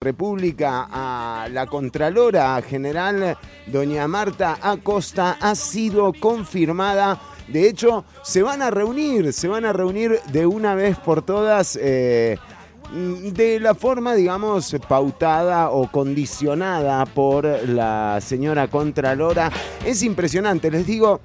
República a la Contralora General, doña Marta Acosta, ha sido confirmada. De hecho, se van a reunir, se van a reunir de una vez por todas. Eh, de la forma, digamos, pautada o condicionada por la señora Contralora. Es impresionante, les digo,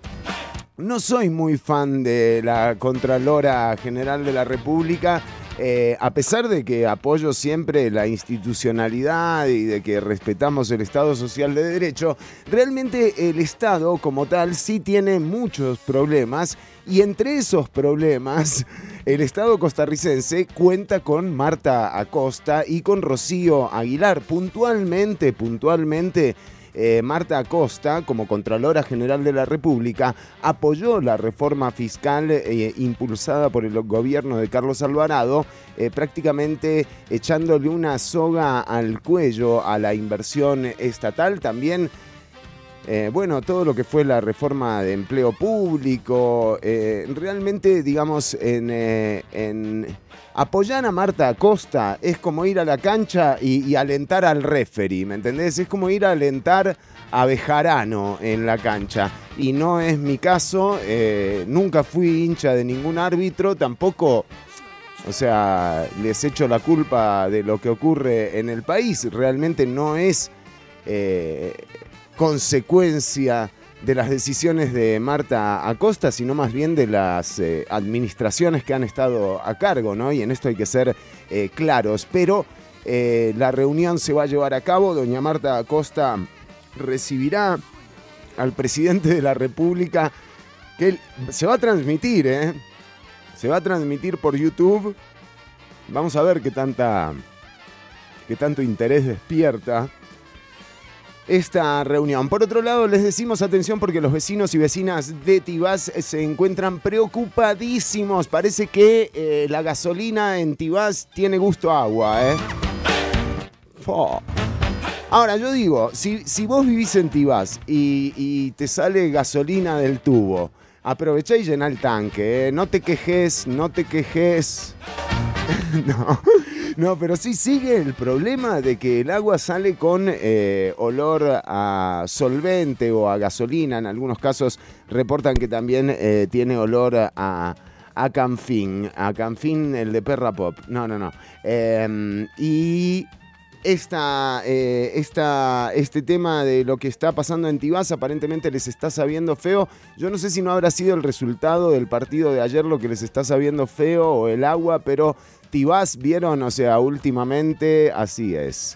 no soy muy fan de la Contralora General de la República. Eh, a pesar de que apoyo siempre la institucionalidad y de que respetamos el Estado Social de Derecho, realmente el Estado como tal sí tiene muchos problemas y entre esos problemas el Estado costarricense cuenta con Marta Acosta y con Rocío Aguilar. Puntualmente, puntualmente eh, Marta Acosta, como Contralora General de la República, apoyó la reforma fiscal eh, impulsada por el gobierno de Carlos Alvarado, eh, prácticamente echándole una soga al cuello a la inversión estatal. También bueno, todo lo que fue la reforma de empleo público, realmente, digamos, en, apoyar a Marta Acosta es como ir a la cancha y, alentar al referee, ¿me entendés? Es como ir a alentar a Bejarano en la cancha. Y no es mi caso, eh, nunca fui hincha de ningún árbitro, tampoco, o sea, les echo la culpa de lo que ocurre en el país. Realmente no es eh, consecuencia de las decisiones de Marta Acosta, sino más bien de las eh, administraciones que han estado a cargo, ¿no? Y en esto hay que ser eh, claros. Pero eh, la reunión se va a llevar a cabo. Doña Marta Acosta recibirá al presidente de la República, que se va a transmitir. Se va a transmitir por YouTube. Vamos a ver qué tanta. qué tanto interés despierta esta reunión. Por otro lado, les decimos atención porque los vecinos y vecinas de Tibás se encuentran preocupadísimos. Parece que eh, la gasolina en Tibás tiene gusto a agua, ¿eh? Ahora, yo digo, si, vos vivís en Tibás y, te sale gasolina del tubo, aprovechá y llená el tanque, ¿eh? No te quejes, no te quejes. no. No, pero sí sigue el problema de que el agua sale con eh, olor a solvente o a gasolina. En algunos casos reportan que también eh, tiene olor a, a Canfín. A Canfín, el de Perra Pop. No, no, no. Em, y esta, eh, esta, este tema de lo que está pasando en Tibás aparentemente les está sabiendo feo. Yo no sé si no habrá sido el resultado del partido de ayer lo que les está sabiendo feo o el agua, pero Tibás vieron, o sea, últimamente así es.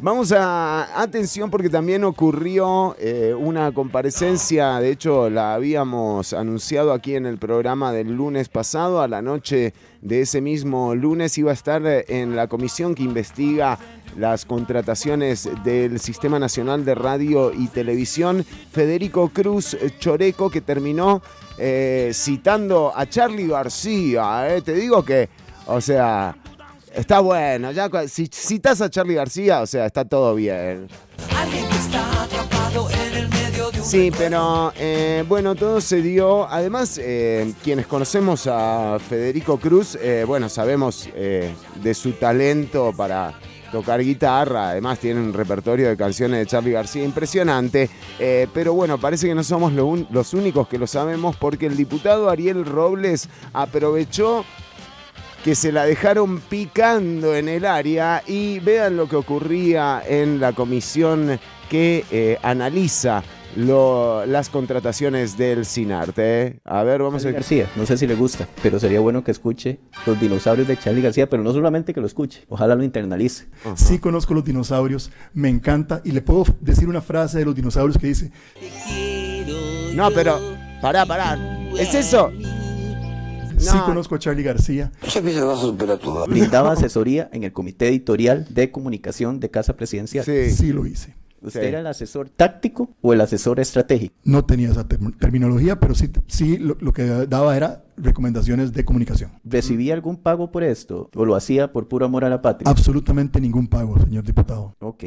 Vamos a atención porque también ocurrió eh, una comparecencia, de hecho la habíamos anunciado aquí en el programa del lunes pasado, a la noche de ese mismo lunes iba a estar en la comisión que investiga las contrataciones del Sistema Nacional de Radio y Televisión, Federico Cruz Choreco, que terminó eh, citando a Charlie García. Eh. Te digo que, o sea, Está bueno, ya si citas a Charlie García, o sea, está todo bien. Sí, pero eh, bueno, todo se dio. Además, eh, quienes conocemos a Federico Cruz, eh, bueno, sabemos de su talento para tocar guitarra. Además, tiene un repertorio de canciones de Charlie García impresionante. pero bueno, parece que no somos los únicos que lo sabemos porque el diputado Ariel Robles aprovechó que se la dejaron picando en el área y vean lo que ocurría en la comisión que eh, analiza las contrataciones del Sinarte. ¿eh? A ver, vamos a... García, no sé si le gusta, pero sería bueno que escuche los dinosaurios de Charlie García, pero no solamente que lo escuche, ojalá lo internalice. Sí conozco los dinosaurios, me encanta, y le puedo decir una frase de los dinosaurios que dice... No, pero, pará, pará, ¿es eso? Sí conozco a Charlie García. Brindaba asesoría en el comité editorial de comunicación de Casa Presidencial. Sí, sí lo hice. ¿Usted era el asesor táctico o el asesor estratégico? No tenía esa terminología, pero sí, sí lo, lo, que daba era recomendaciones de comunicación. ¿Recibía algún pago por esto o lo hacía por puro amor a la patria? Absolutamente ningún pago, señor diputado. Ok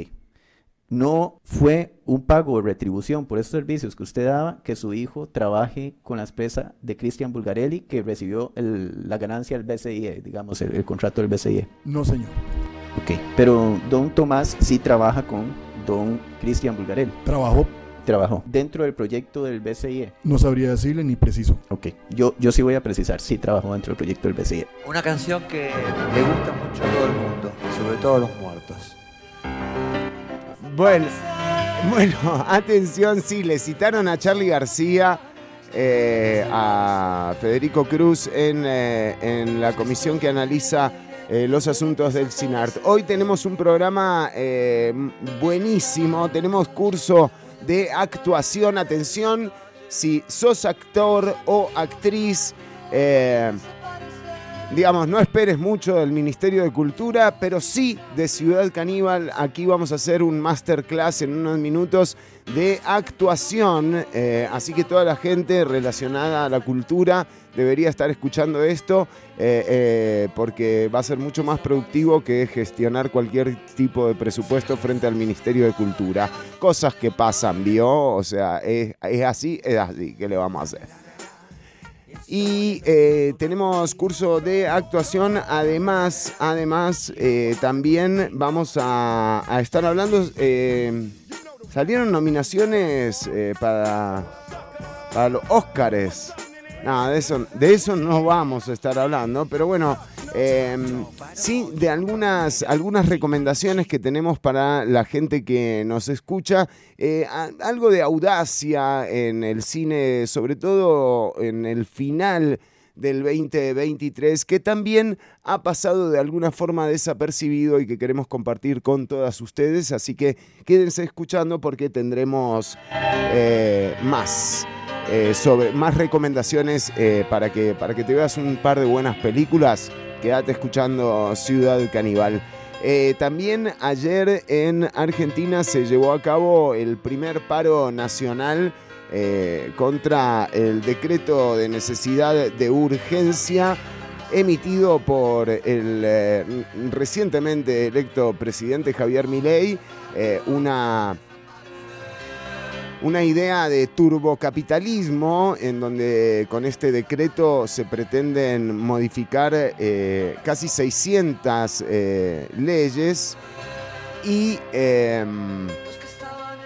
no fue un pago de retribución por esos servicios que usted daba que su hijo trabaje con la empresa de Cristian Bulgarelli que recibió la ganancia del BCIE, digamos, el, contrato del BCIE. No, señor. Ok, pero don Tomás sí trabaja con don Cristian Bulgarel. Trabajó, Trabajó dentro del proyecto del BCIE. no sabría decirle ni preciso. Ok, yo, yo sí voy a precisar, sí trabajó dentro del proyecto del BCIE. Una canción que le gusta mucho a todo el mundo, sobre todo a los muertos. Bueno, bueno, atención, sí, le citaron a Charlie García, eh, a Federico Cruz en, eh, en la comisión que analiza eh, los asuntos del CINART. Hoy tenemos un programa buenísimo, tenemos curso de actuación, atención, si sos actor o actriz, digamos, no esperes mucho del Ministerio de Cultura, pero sí de Ciudad Caníbal. Aquí vamos a hacer un masterclass en unos minutos de actuación. eh, así que toda la gente relacionada a la cultura debería estar escuchando esto eh, eh, porque va a ser mucho más productivo que gestionar cualquier tipo de presupuesto frente al Ministerio de Cultura. Cosas que pasan, ¿vio? O sea, es, es así, es así. ¿Qué le vamos a hacer? Y eh, tenemos curso de actuación. Además, además eh, también vamos a, estar hablando. eh, salieron nominaciones eh, para, para los Óscares. Nada, de eso, de eso no vamos a estar hablando, pero bueno, eh, sí de algunas, algunas recomendaciones que tenemos para la gente que nos escucha. Eh, algo de audacia en el cine, sobre todo en el final del 2023, que también ha pasado de alguna forma desapercibido y que queremos compartir con todas ustedes. Así que quédense escuchando porque tendremos eh, más. Eh, sobre más recomendaciones eh, para, que, para que te veas un par de buenas películas. Quédate escuchando Ciudad Caníbal. Eh, también ayer en Argentina se llevó a cabo el primer paro nacional contra el decreto de necesidad de urgencia emitido por el recientemente electo presidente Javier Milei, una una idea de turbocapitalismo en donde con este decreto se pretenden modificar eh, casi 600 eh, leyes y em,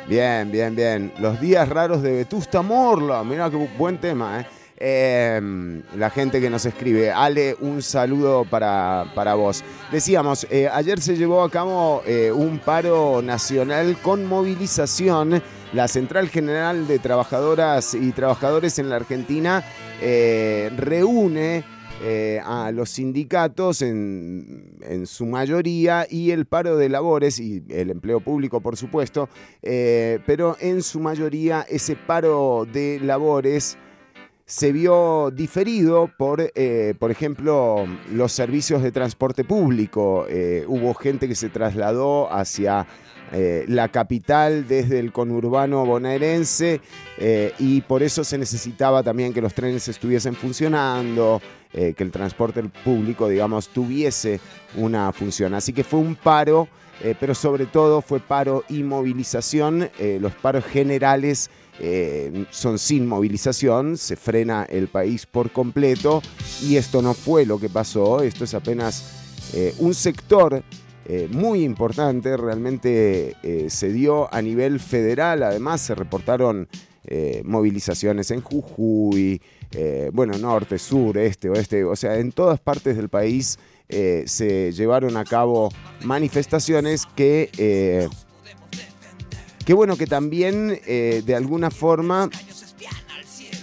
bien, bien, bien, los días raros de Vetusta Morla, mira qué buen tema, ¿eh? Em, la gente que nos escribe. Ale, un saludo para, para vos. Decíamos, eh, ayer se llevó a cabo un paro nacional con movilización. La Central General de Trabajadoras y Trabajadores en la Argentina eh, reúne eh, a los sindicatos en, su mayoría y el paro de labores y el empleo público, por supuesto, eh, pero en su mayoría ese paro de labores se vio diferido por, por ejemplo, los servicios de transporte público. Hubo gente que se trasladó hacia eh, la capital desde el conurbano bonaerense eh, y por eso se necesitaba también que los trenes estuviesen funcionando, eh, que el transporte público, digamos, tuviese una función. Así que fue un paro, pero sobre todo fue paro y movilización. Los paros generales son sin movilización, se frena el país por completo y esto no fue lo que pasó, esto es apenas un sector eh, muy importante, realmente eh, se dio a nivel federal, además se reportaron eh, movilizaciones en Jujuy, bueno, norte, sur, este, oeste, o sea, en todas partes del país se llevaron a cabo manifestaciones que... Qué bueno que también de alguna forma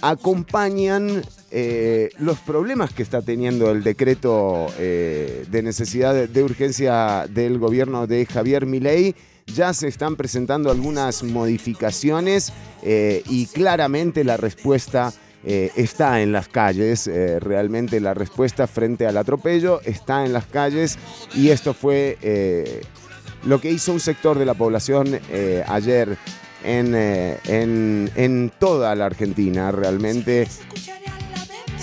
acompañan eh, los problemas que está teniendo el decreto eh, de necesidad de, urgencia del gobierno de Javier Milei. Ya se están presentando algunas modificaciones eh, y claramente la respuesta está en las calles. realmente la respuesta frente al atropello está en las calles y esto fue lo que hizo un sector de la población ayer en, en- en toda la Argentina. Realmente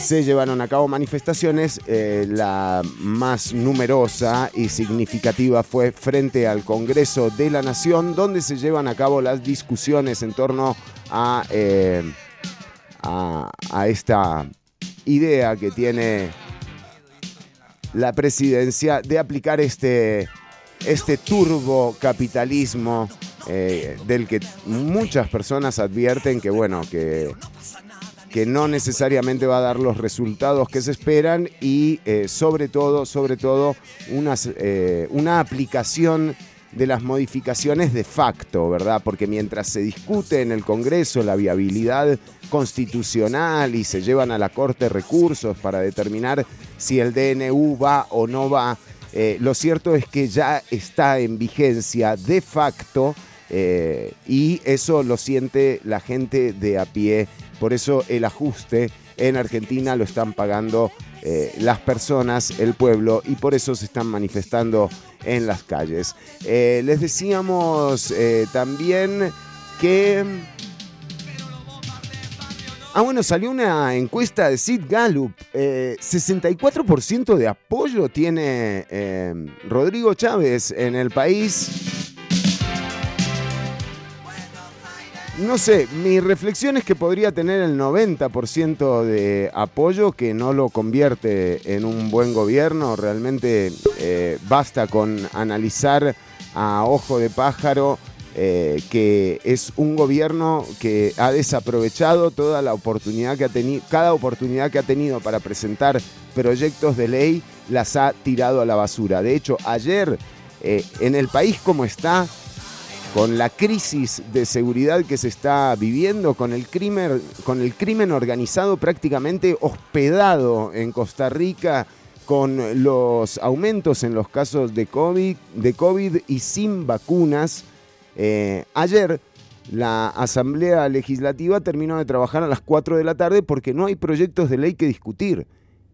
se llevaron a cabo manifestaciones. eh, la más numerosa y significativa fue frente al Congreso de la Nación, donde se llevan a cabo las discusiones en torno a, eh, a, esta idea que tiene la presidencia de aplicar este este turbocapitalismo eh, del que muchas personas advierten que, bueno, que, que no necesariamente va a dar los resultados que se esperan y eh, sobre todo, sobre todo, eh, una aplicación de las modificaciones de facto, ¿verdad? Porque mientras se discute en el Congreso la viabilidad constitucional y se llevan a la Corte recursos para determinar si el DNU va o no va, eh, lo cierto es que ya está en vigencia de facto eh, y eso lo siente la gente de a pie. Por eso el ajuste en Argentina lo están pagando eh, las personas, el pueblo, y por eso se están manifestando en las calles. Eh, les decíamos también que... Ah, bueno, salió una encuesta de Sid Gallup. 64% de apoyo tiene Rodrigo Chávez en el país. No sé, mi reflexión es que podría tener el 90% de apoyo que no lo convierte en un buen gobierno. Realmente eh, basta con analizar a ojo de pájaro eh, que es un gobierno que ha desaprovechado toda la oportunidad que ha tenido, cada oportunidad que ha tenido para presentar proyectos de ley, las ha tirado a la basura. De hecho, ayer eh, en el país como está, con la crisis de seguridad que se está viviendo, con el crimen, con el crimen organizado prácticamente hospedado en Costa Rica, con los aumentos en los casos de COVID, de COVID y sin vacunas. Eh, ayer la Asamblea Legislativa terminó de trabajar a las 4 de la tarde porque no hay proyectos de ley que discutir.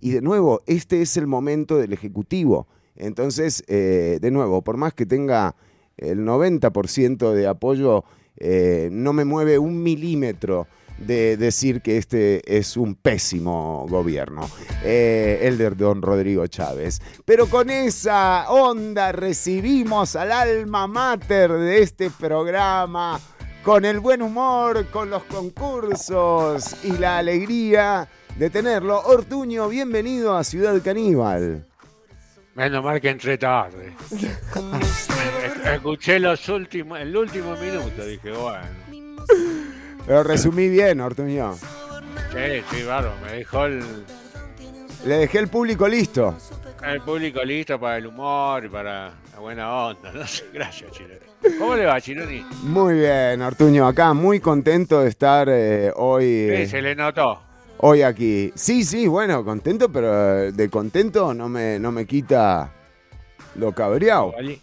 Y de nuevo, este es el momento del Ejecutivo. Entonces, eh, de nuevo, por más que tenga el 90% de apoyo eh, no me mueve un milímetro de decir que este es un pésimo gobierno, eh, el de don Rodrigo Chávez. Pero con esa onda recibimos al alma mater de este programa, con el buen humor, con los concursos y la alegría de tenerlo. Ortuño, bienvenido a Ciudad Caníbal. Menos mal que entré tarde. Escuché los últimos, el último minuto, dije, bueno. Pero resumí bien, Ortuño. Sí, sí, barro, me dejó el, Le dejé el público listo. el público listo para el humor y para la buena onda. No sé, gracias, Chironi. ¿Cómo le va, Chironi? Muy bien, Ortuño. Acá muy contento de estar eh, hoy, Sí, eh, se le notó. Hoy aquí. Sí, sí, bueno, contento, pero eh, de contento no me, no me quita lo cabreado. Allí.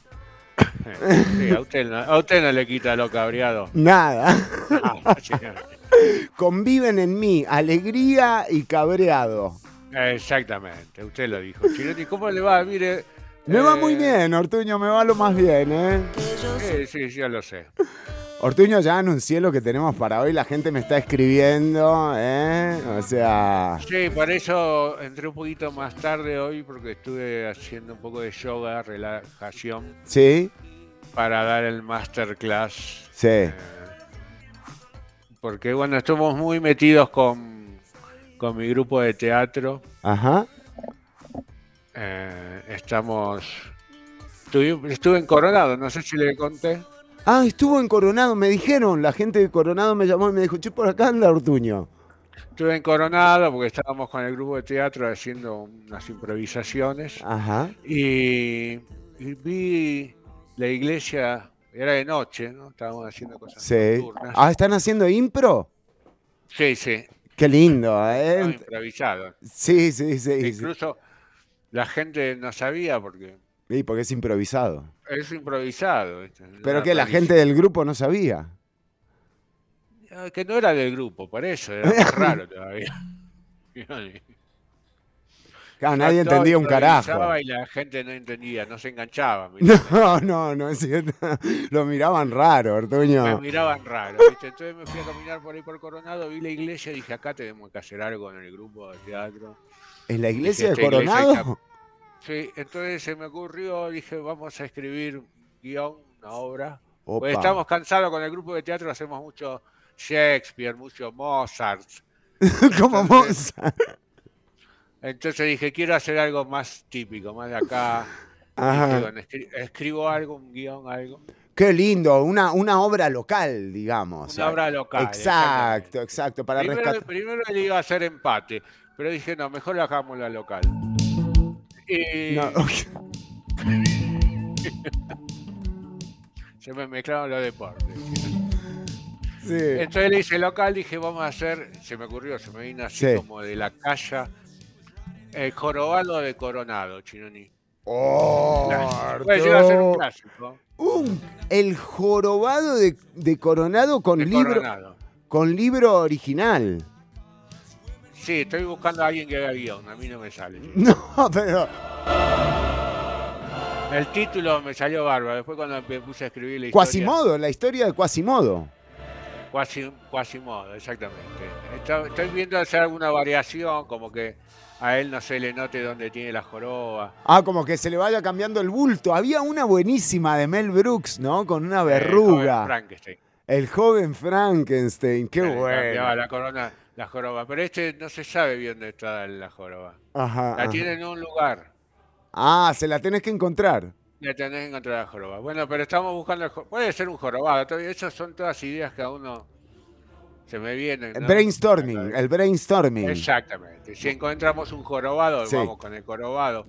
Sí, a usted, no, a usted no le quita lo cabreado. Nada. Ah. Conviven en mí alegría y cabreado. Exactamente, usted lo dijo. Chironi, ¿cómo le va? Mire. Me va eh, muy bien, Ortuño, me va lo más bien, ¿eh? Sí, sí, ya lo sé. Ortuño, ya anuncié lo que tenemos para hoy, la gente me está escribiendo, ¿eh? O sea... Sí, para eso entré un poquito más tarde hoy porque estuve haciendo un poco de yoga, relajación, ¿Sí? para dar el masterclass. Sí. Eh, porque bueno, estamos muy metidos con, con mi grupo de teatro. Ajá. Eh, estamos... Estuve, estuve en Coronado, no sé si le conté. Ah, estuvo en Coronado, me dijeron, la gente de Coronado me llamó y me dijo, che, por acá anda Ortuño. Estuve en Coronado porque estábamos con el grupo de teatro haciendo unas improvisaciones. Ajá. Y, y vi la iglesia, era de noche, ¿no? Estábamos haciendo cosas Sí. nocturnas. Ah, ¿están haciendo impro? Sí, sí, Qué lindo, ¿eh? improvisado. Sí, sí, sí. sí. Incluso la gente no sabía porque Sí, porque es improvisado. es improvisado. Pero Una que la gente del grupo no sabía. Que no era del grupo, por eso, era más raro todavía. Claro, nadie entendía un carajo. Y la gente no entendía, no se enganchaba. No, no, no es cierto. Lo miraban raro, Me Ortuño. miraban raro, ¿viste? Entonces me fui a caminar por ahí por Coronado, vi la iglesia y dije, acá tenemos que hacer algo en el grupo de teatro. ¿En la iglesia de iglesia Coronado? Sí, entonces se me ocurrió, dije, vamos a escribir un guion, una obra. Estamos cansados con el grupo de teatro, hacemos mucho Shakespeare, mucho Mozart. Como Mozart. Entonces dije, quiero hacer algo más típico, más de acá. Ajá. Escribo algo, un guion, algo. Qué lindo, una, una obra local, digamos. Una obra local, Exacto, exacto, para primero, rescatar. primero le iba a hacer empate, pero dije, no, mejor la hagamos la local. Y No, ok. se me mezclaron los deportes. Sí. Entonces le hice local, dije, vamos a hacer, se me ocurrió, se me vino así Sí. como de la calle, el jorobado de Coronado, Chinoni. Oh, Bueno, iba a ser un clásico. Un- el jorobado de, de Coronado con de libro, Coronado. con libro original. Sí, estoy buscando a alguien que haga guion, a mí no me sale. No, pero. El título me salió bárbaro, después cuando me puse a escribir la historia. Quasimodo, la historia de Quasimodo. Quasi, Quasimodo, exactamente. Estoy, viendo hacer alguna variación, como que a él no se le note dónde tiene la joroba. Ah, como que se le vaya cambiando el bulto. Había una buenísima de Mel Brooks, ¿no? Con una verruga. joven Frankenstein. el joven Frankenstein, qué bueno. la corona, la joroba. Pero este no se sabe bien dónde está la joroba. Ajá, La tiene en un lugar. Ah, se la tenés que encontrar. La tenés que encontrar la joroba. Bueno, pero estamos buscando el Puede ser un jorobado. Esas son todas ideas que a uno se me vienen. ¿no? Brainstorming, el brainstorming. Exactamente. Si encontramos un jorobado, Sí. vamos con el jorobado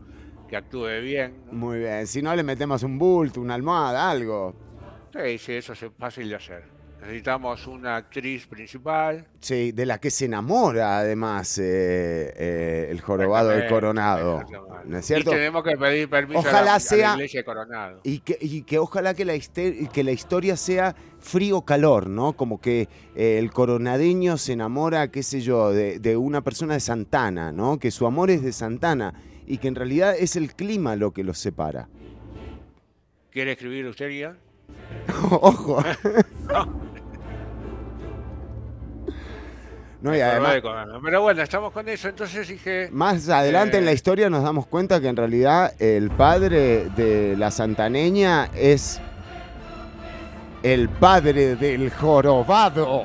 que actúe bien. ¿no? Muy bien. Si no, le metemos un bulto, una almohada, algo. Sí, sí, eso es fácil de hacer. Necesitamos una actriz principal. Sí, de la que se enamora además eh, eh, el jorobado del coronado. exactamente. ¿No es cierto? Y tenemos que pedir permiso a la- Ojalá a la, sea- iglesia de Coronado. Y que, y que ojalá que la, que la historia sea frío-calor, ¿no? Como que eh, el coronadeño se enamora, qué sé yo, de, de una persona de Santana, ¿no? Que su amor es de Santana y que en realidad es el clima lo que los separa. ¿Quiere escribir usted? Ojo. No, y además. Pero bueno, estamos con eso. Entonces dije, más adelante en la Eh. historia nos damos cuenta que en realidad el padre de la santaneña es el padre del jorobado.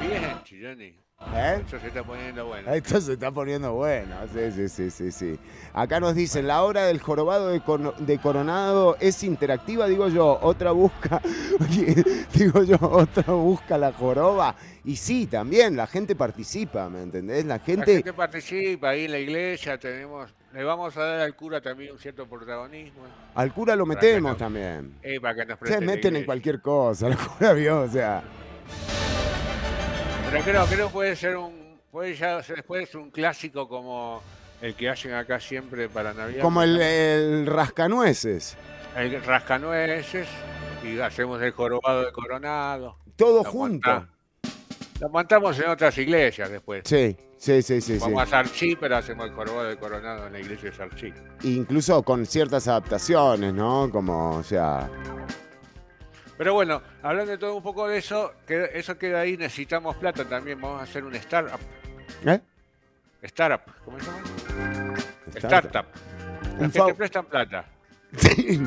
también, Chironi. ¿Eh? Eso se está poniendo bueno. Esto se está poniendo bueno. Sí, sí, sí, sí, sí. Acá nos dicen, la obra del jorobado de, Coronado es interactiva, digo yo, otra busca, digo yo, otra busca la joroba. Y sí, también, la gente participa, ¿me entendés? La La gente, participa ahí en la iglesia, tenemos, le vamos a dar al cura también un cierto protagonismo. al cura lo metemos también. eh, para que nos Se meten en cualquier cosa, el cura vio, o sea. Pero creo, creo que puede ser un, puede ya ser después un clásico como el que hacen acá siempre para Navidad. Como el, el rascanueces. el rascanueces y hacemos el jorobado de coronado. Todo Lo junto. Lo montamos en otras iglesias después. Sí, sí, sí, sí. sí. Vamos a Sarchí, pero hacemos el jorobado de coronado en la iglesia de Sarchí. Incluso con ciertas adaptaciones, ¿no? Como, o sea. Pero bueno, hablando de todo un poco de eso, que eso queda ahí, necesitamos plata también. Vamos a hacer un startup. ¿Eh? Startup, ¿cómo se llama? Startup. Startup. Un Los que te prestan plata. Sí,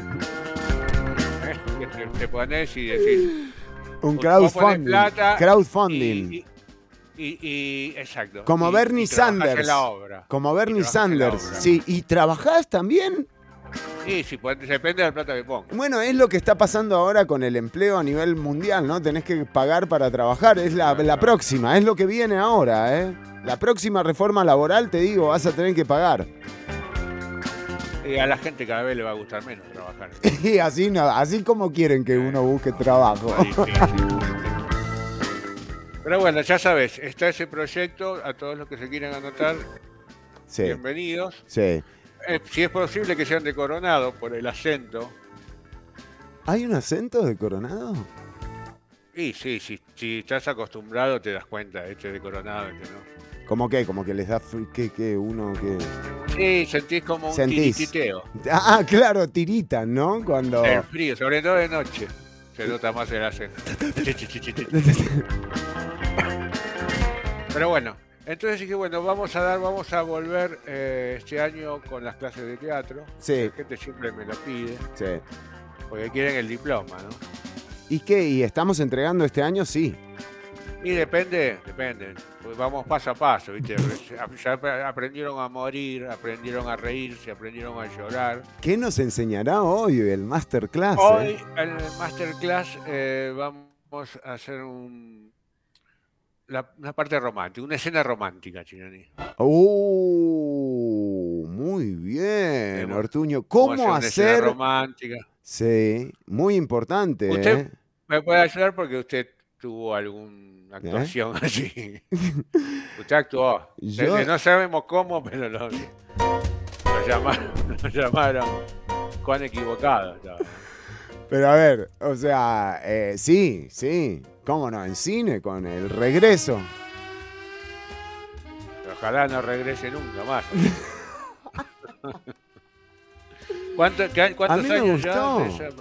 ¿eh? Te, te pones y decís. un crowdfunding. plata crowdfunding. Y, y- y- exacto. Como Y- Bernie y Sanders. En la obra. Como Bernie Sanders. Sí, ¿y trabajás también? Sí, sí, pues, depende de la plata que pongas. Bueno, es lo que está pasando ahora con el empleo a nivel mundial, ¿no? Tenés que pagar para trabajar. Es la, la próxima, es lo que viene ahora, ¿eh? La próxima reforma laboral, te digo, vas a tener que pagar. Y a la gente cada vez le va a gustar menos trabajar. Y así, no, así como quieren que uno busque trabajo. Pero bueno, ya sabes, está ese proyecto. A todos los que se quieran anotar, Sí, bienvenidos. sí. Eh, si es posible que sean de Coronado por el acento. ¿Hay un acento de Coronado? Y sí, sí, si estás acostumbrado te das cuenta, este es de Coronado, este no. ¿Cómo qué? Como que les da que, que uno que. Sí, sentís como un Sentís. tirititeo. Ah, claro, tiritan, ¿no? Cuando. El frío, sobre todo de noche. Se nota más el acento. Pero bueno, entonces dije, bueno, vamos a dar, vamos a volver eh, este año con las clases de teatro. Sí. La gente siempre me lo pide, Sí. porque quieren el diploma, ¿no? ¿Y qué? ¿Y estamos entregando este año? Sí. Y depende, depende. Pues vamos paso a paso, ¿viste? Ya ap- aprendieron a morir, aprendieron a reírse, aprendieron a llorar. ¿Qué nos enseñará hoy el masterclass? eh? Hoy en el masterclass eh, vamos a hacer un, la- una parte romántica, una escena romántica, Chinoni. Uh, muy bien, Tenemos- Ortuño. ¿Cómo una escena hacer? romántica. Sí, muy importante. Usted- ¿eh? Me puede ayudar porque usted tuvo alguna actuación así. Usted actuó. Yo- Eh, No sabemos cómo, pero lo, lo llamaron, lo llamaron con equivocado. estaba. Pero a ver, o sea, eh, sí, sí. ¿Cómo no? En cine, con el regreso. Ojalá no regrese nunca más. ¿Cuánto- qué- ¿Cuántos mí me años ya? gustó. esa-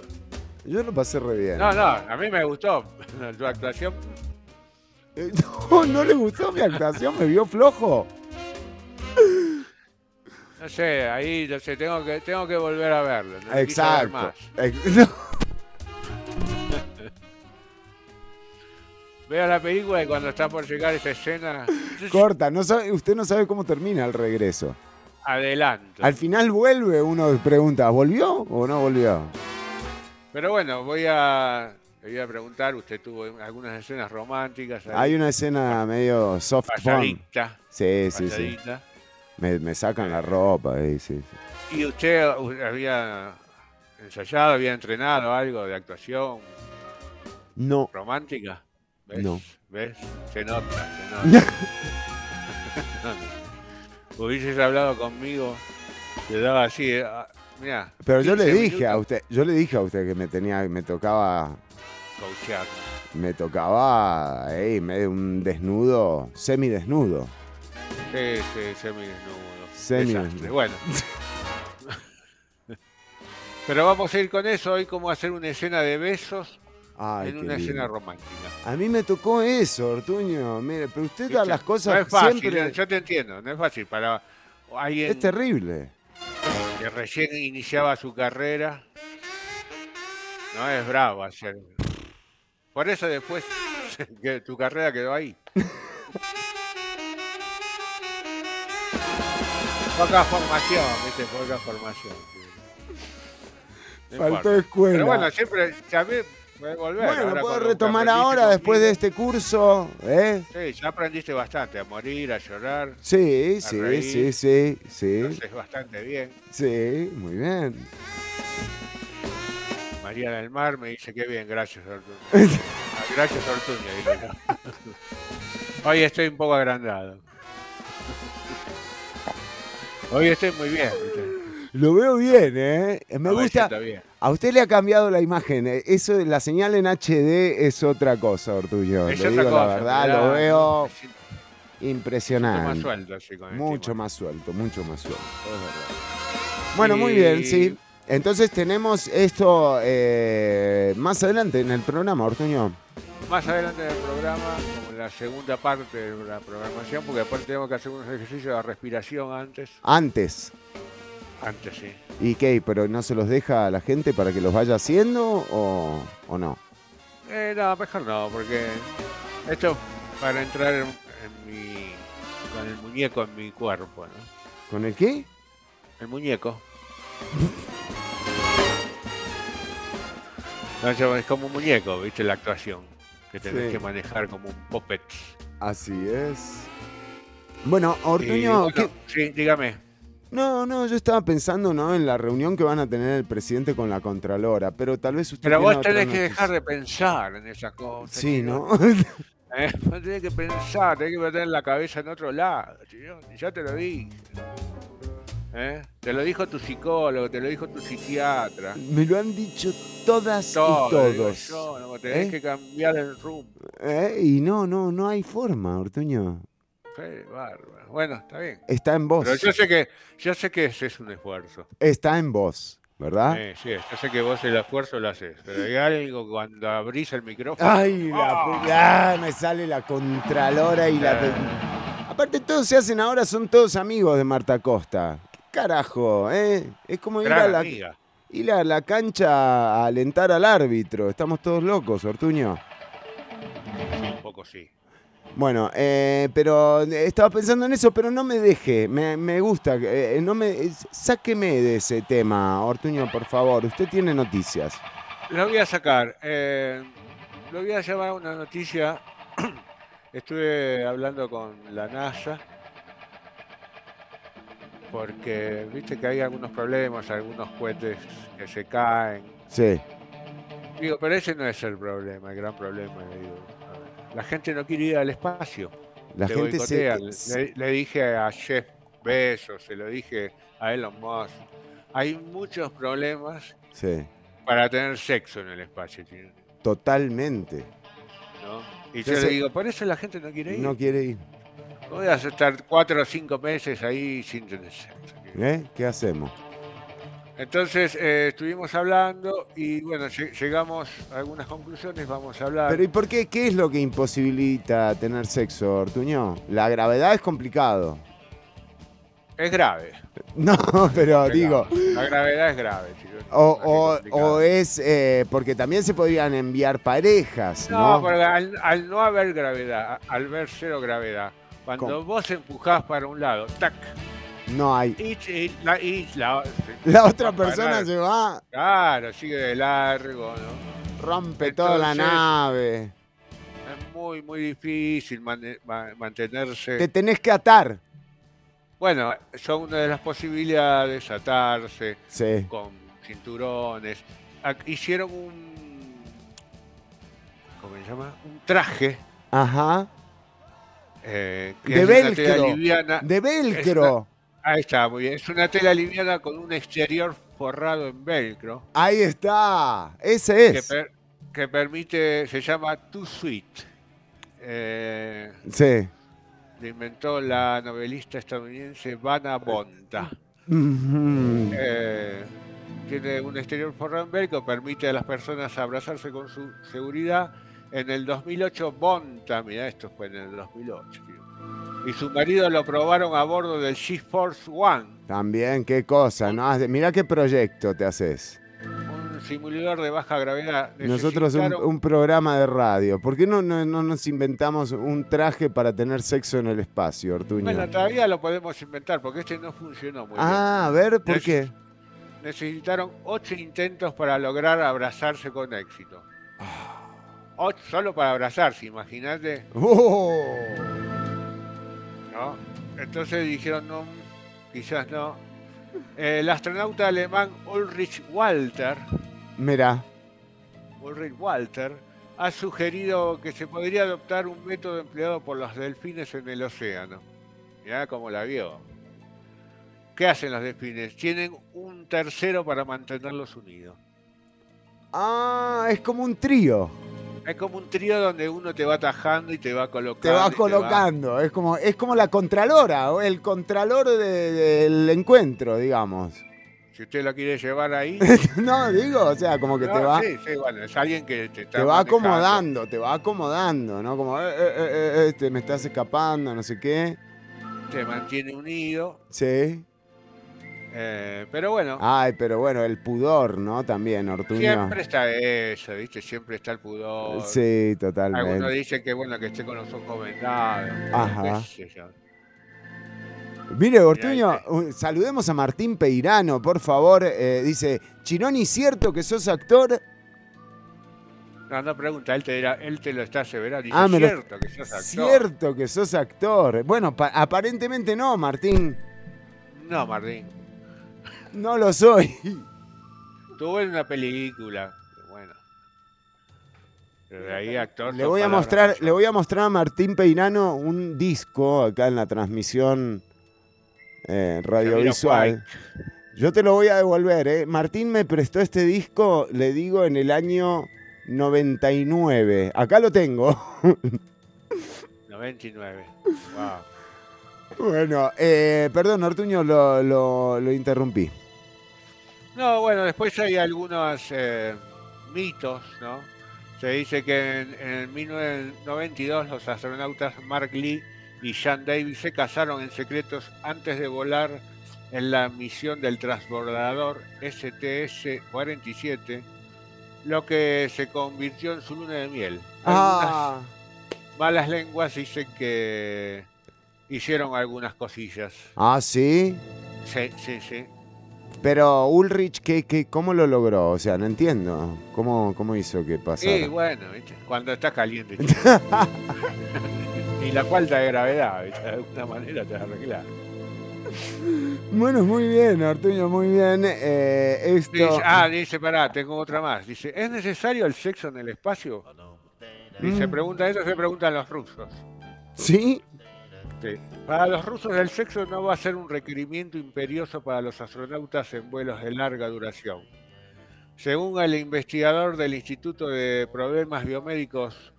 Yo lo pasé re bien. No, no, a mí me gustó tu actuación. Eh, No, no le gustó mi actuación, me vio flojo. No sé, ahí no sé, tengo que, tengo que volver a verlo. No ver Exacto. más. Veo la película y cuando está por llegar esa escena, Corta, no sabe, usted no sabe cómo termina el regreso. adelanto. Al final vuelve, uno pregunta, ¿volvió o no volvió? Pero bueno, voy a, le voy a preguntar, usted tuvo algunas escenas románticas. ahí, Hay una escena medio soft porn. pasadita, Sí, sí, sí. Me, me sacan la ropa ahí, sí, sí. ¿Y usted había ensayado, había entrenado algo de actuación No. romántica? ¿Ves? No. ¿Ves? Se nota, se nota. Hubieses hablado conmigo, te daba así, eh, ah, mirá. Pero yo le 15 dije a minutos, usted, yo le dije a usted que me tenía, me tocaba, coachear. me tocaba, ey, medio un desnudo, semidesnudo. Sí, sí, semidesnudo. Semidesnudo. Desastre. Bueno. Pero vamos a ir con eso hoy, como hacer una escena de besos Ay, en una escena romántica. A mí me tocó eso, Ortuño. Mire, pero usted da las cosas no es fácil, siempre. yo te entiendo, no es fácil para alguien Es terrible. que recién iniciaba su carrera. No es bravo hacer. Por eso después que tu carrera quedó ahí. Poca formación, viste, poca formación. Faltó escuela. Pero bueno, siempre también puede volver. Bueno, ahora puedo retomar ahora después de este curso, ¿eh? Sí, ya aprendiste bastante a morir, a llorar. Sí, A sí, reír. sí, sí, sí, haces bastante bien. sí, muy bien. María del Mar me dice que bien, gracias Ortuño. Ah, gracias Ortuño. Hoy estoy un poco agrandado. Hoy estoy muy bien. Lo veo bien, ¿eh? Me No, gusta. bien. A usted le ha cambiado la imagen. eh, Eso, la señal en HD es otra cosa, Ortuño. Es Le otra digo cosa, la verdad, mirá, lo veo impresionante. más suelto el Mucho más suelto, mucho más suelto. es. Bueno, muy bien, sí. Entonces tenemos esto eh, más adelante en el programa, Ortuño. Más adelante del programa, como la segunda parte de la programación, porque después tenemos que hacer unos ejercicios de respiración antes. Antes. Antes, sí. ¿Y qué? ¿Pero no se los deja a la gente para que los vaya haciendo o, o no? Eh, no, mejor no, porque esto para entrar en, en mi. con el muñeco en mi cuerpo, ¿no? ¿Con el qué? El muñeco. No, es como un muñeco, ¿viste? La actuación. Que tenés Sí. que manejar como un puppet. Así es. Bueno, Ortuño, bueno, ¿qué- Sí, dígame. No, no, yo estaba pensando ¿no? en la reunión que van a tener el presidente con la Contralora, pero tal vez usted Pero vos tenés que dejar de pensar en esas cosas. Sí. ¿no? Eh, vos tenés que pensar, tenés que meter la cabeza en otro lado. chico. Ya te lo dije. ¿Eh? Te lo dijo tu psicólogo, te lo dijo tu psiquiatra. Me lo han dicho todas Todo, y todos. yo, no, tenés ¿Eh? que cambiar el rumbo. ¿Eh? Y no, no, no hay forma, Ortuño. Sí, bárbaro. Bueno, está bien. Está en vos. Pero yo sé que, yo sé que ese es un esfuerzo. Está en vos, ¿verdad? Eh, sí, yo sé que vos el esfuerzo lo haces. Pero hay algo cuando abrís el micrófono. Ay, la ah, me sale la Contralora y la... Aparte todos se hacen ahora, son todos amigos de Marta Costa. ¿Qué carajo, eh? Es como ir a la, ir a la cancha a alentar al árbitro. Estamos todos locos, Ortuño. Sí, un poco sí. Bueno, eh, pero estaba pensando en eso, pero no me deje, me, me gusta, eh, no me, sáqueme de ese tema, Ortuño, por favor, usted tiene noticias. Lo voy a sacar. eh, lo voy a llevar a una noticia. Estuve hablando con la NASA. Porque viste que hay algunos problemas, algunos cohetes que se caen. Sí, Digo, pero ese no es el problema, el gran problema. Le digo. La gente no quiere ir al espacio. la te gente se... Le, le dije a Jeff Bezos, se lo dije a Elon Musk. Hay muchos problemas Sí, para tener sexo en el espacio. totalmente. ¿no? Y Yo yo le digo, por eso la gente no quiere ir. No quiere ir. Voy a estar cuatro o cinco meses ahí sin tener sexo. ¿Eh? ¿Qué hacemos? Entonces eh, estuvimos hablando y bueno, lle- llegamos a algunas conclusiones, vamos a hablar. Pero ¿y por qué? ¿Qué es lo que imposibilita tener sexo, Ortuño? La gravedad es complicado. Es grave. No, pero es digo, grave. La gravedad es grave, chicos. o, o- o es eh, porque también se podrían enviar parejas, No, ¿no? porque al, al no haber gravedad, al ver cero gravedad, cuando ¿Cómo? vos empujás para un lado, tac, No hay. y, y la, y la- La otra persona parar. se va, Claro, sigue de largo, ¿no? rompe toda la nave. Es muy, muy difícil mantenerse. Te tenés que atar. Bueno, son una de las posibilidades, atarse Sí. con cinturones. Hicieron un. ¿Cómo se llama? Un traje. Ajá. eh, que De es una tela velcro. De velcro. Ahí está, muy bien. Es una tela liviana con un exterior forrado en velcro. Ahí está. Ese Que, es. per- que permite. Se llama Too Sweet. Eh, Sí. lo inventó la novelista estadounidense Vanna Bonta. Eh, tiene un exterior forrado en velcro, permite a las personas abrazarse con su seguridad. En el 2008, Bonta, mira, esto fue en el 2008, tío, y su marido lo probaron a bordo del Force One, También, qué cosa, ¿no? Mirá qué proyecto te haces. un simulador de baja gravedad. Nosotros un, programa de radio. ¿Por qué no, no, no nos inventamos un traje para tener sexo en el espacio, Ortuño? Bueno, todavía lo podemos inventar porque este no funcionó muy ah, a ver, ¿por Neces- qué? bien. Necesitaron ocho intentos para lograr abrazarse con éxito. Ocho, solo para abrazarse, imagínate. ¡Oh! ¿No? Entonces dijeron, no, quizás no. El astronauta alemán Ulrich Walter, Mira, Ulrich Walter ha sugerido que se podría adoptar un método empleado por los delfines en el océano. Mirá cómo la vio. ¿Qué hacen los delfines? Tienen un tercero para mantenerlos unidos. ah, es como un trío. Es como un trío donde uno te va atajando y te va colocando. Te vas colocando. Es como, es como la contralora, el contralor de- del encuentro, digamos. Si usted lo quiere llevar ahí. no, digo, o sea, como que te va. Sí, sí, bueno, es alguien que te está Te va manejando. acomodando, te va acomodando, ¿no? Como, eh, eh, eh, eh, te me estás escapando, no sé qué. te mantiene unido. Sí. Eh, pero bueno, Ay, pero bueno, el pudor, ¿no? También, Ortuño. siempre está eso, ¿viste? Siempre está el pudor. Sí, Algunos totalmente. dicen que bueno que esté con los ojos vendados. Ajá. qué sé yo. Mire, Ortuño, un- saludemos a Martín Peirano, por favor. Eh, dice, Chinoni, ¿cierto que sos actor? No, no pregunta, él te, dirá- él te lo está aseverando. Dice, Ah, me lo- cierto que sos actor. Cierto que sos actor. Bueno, pa- aparentemente no, Martín. No, Martín. No lo soy. Tuvo en una película. Bueno. Pero de ahí actor. Le voy a mostrar, le voy a mostrar a Martín Peirano un disco acá en la transmisión eh, radiovisual. Yo te lo voy a devolver, ¿eh? Martín me prestó este disco, le digo, en el año 99. Acá lo tengo. 99. Wow. bueno, eh, perdón, Ortuño, lo, lo- lo interrumpí. No, bueno, después hay algunos eh, mitos, ¿no? Se dice que en, en 1992 los astronautas Mark Lee y Sean Davis se casaron en secretos antes de volar en la misión del transbordador STS-47, lo que se convirtió en su luna de miel. Algunas Ah, malas lenguas dicen que hicieron algunas cosillas. Ah, sí. Sí, sí, sí. Pero Ulrich, ¿qué, qué, ¿cómo lo logró? O sea, no entiendo. ¿Cómo, cómo hizo que pasara? Sí, bueno, ¿viste? cuando está caliente. y la falta de gravedad, ¿viste? de alguna manera te arreglar. Bueno, muy bien, Artuño, muy bien. Eh, esto... Dice, ah, dice, pará, tengo otra más. Dice, ¿es necesario el sexo en el espacio? Dice, pregunta eso, se preguntan los rusos. ¿Sí? Sí. Para los rusos el sexo no va a ser un requerimiento imperioso para los astronautas en vuelos de larga duración. Según el investigador del Instituto de Problemas Biomédicos,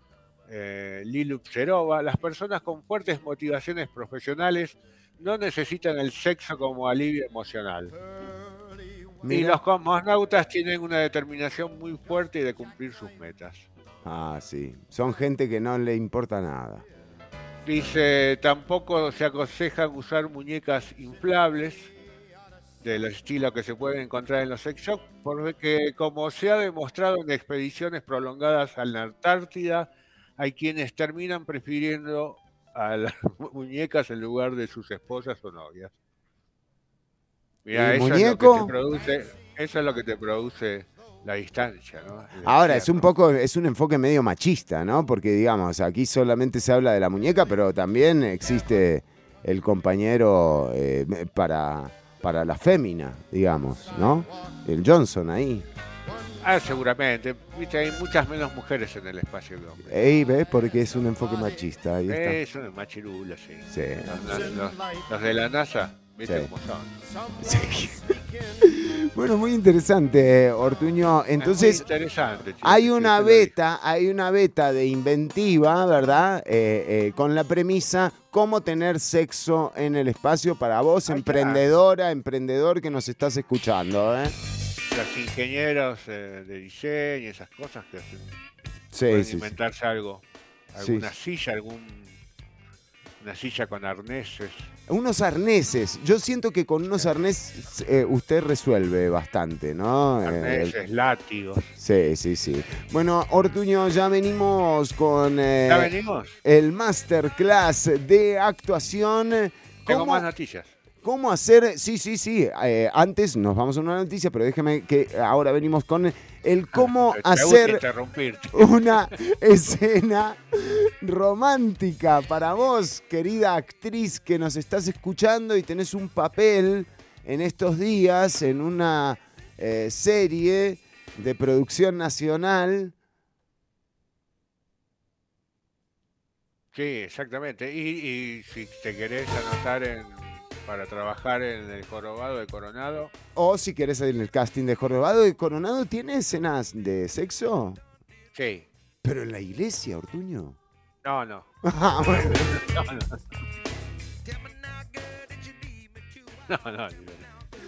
eh, Lilup Serova, las personas con fuertes motivaciones profesionales no necesitan el sexo como alivio emocional. Y Mira. los cosmonautas tienen una determinación muy fuerte de cumplir sus metas. Ah, sí. Son gente que no le importa nada. Dice, tampoco se aconsejan usar muñecas inflables del estilo que se pueden encontrar en los sex shops, porque como se ha demostrado en expediciones prolongadas a la Antártida, hay quienes terminan prefiriendo a las muñecas en lugar de sus esposas o novias. Mira, ¿El eso, es lo que te produce, eso es lo que te produce la distancia, ¿no? Ahora, es un poco, es un enfoque medio machista, ¿no? Porque, digamos, aquí solamente se habla de la muñeca, pero también existe el compañero eh, para, para la fémina, digamos, ¿no? El Johnson ahí. Ah, seguramente. Viste, hay muchas menos mujeres en el espacio que hombres. Ey, ¿ves? Porque es un enfoque machista. Ahí está. Eso es machirula, sí. Sí. Los, los- los- los de la NASA, viste Sí. cómo son. Sí. Bueno, muy interesante, Ortuño. Es Entonces, interesante. hay sí, una beta, hay una beta de inventiva, ¿verdad? Eh, eh, con la premisa cómo tener sexo en el espacio para vos, emprendedora, emprendedor que nos estás escuchando, ¿eh? Los ingenieros eh, de diseño, esas cosas que hacen, Sí, pueden inventarse algo. Alguna silla, algún una silla con arneses. Unos arneses. Yo siento que con unos arneses eh, usted resuelve bastante, ¿no? Eh, Arneses, látigos. sí, sí, sí. Bueno, Ortuño, ya venimos con eh, ¿Ya venimos? el masterclass de actuación. Tengo ¿Cómo- más noticias. ¿Cómo hacer? Sí, sí, sí. eh, antes nos vamos a una noticia, pero déjeme que ahora venimos con el cómo hacer una escena romántica para vos, querida actriz que nos estás escuchando y tenés un papel en estos días en una eh, serie de producción nacional. Sí, exactamente. Y, y si te querés anotar en, para trabajar en el jorobado de Coronado, O si querés en el casting de Jorobado de Coronado, ¿tiene escenas de sexo? sí. Pero en la iglesia, Ortuño. No, no. Ah. No, no. No, no,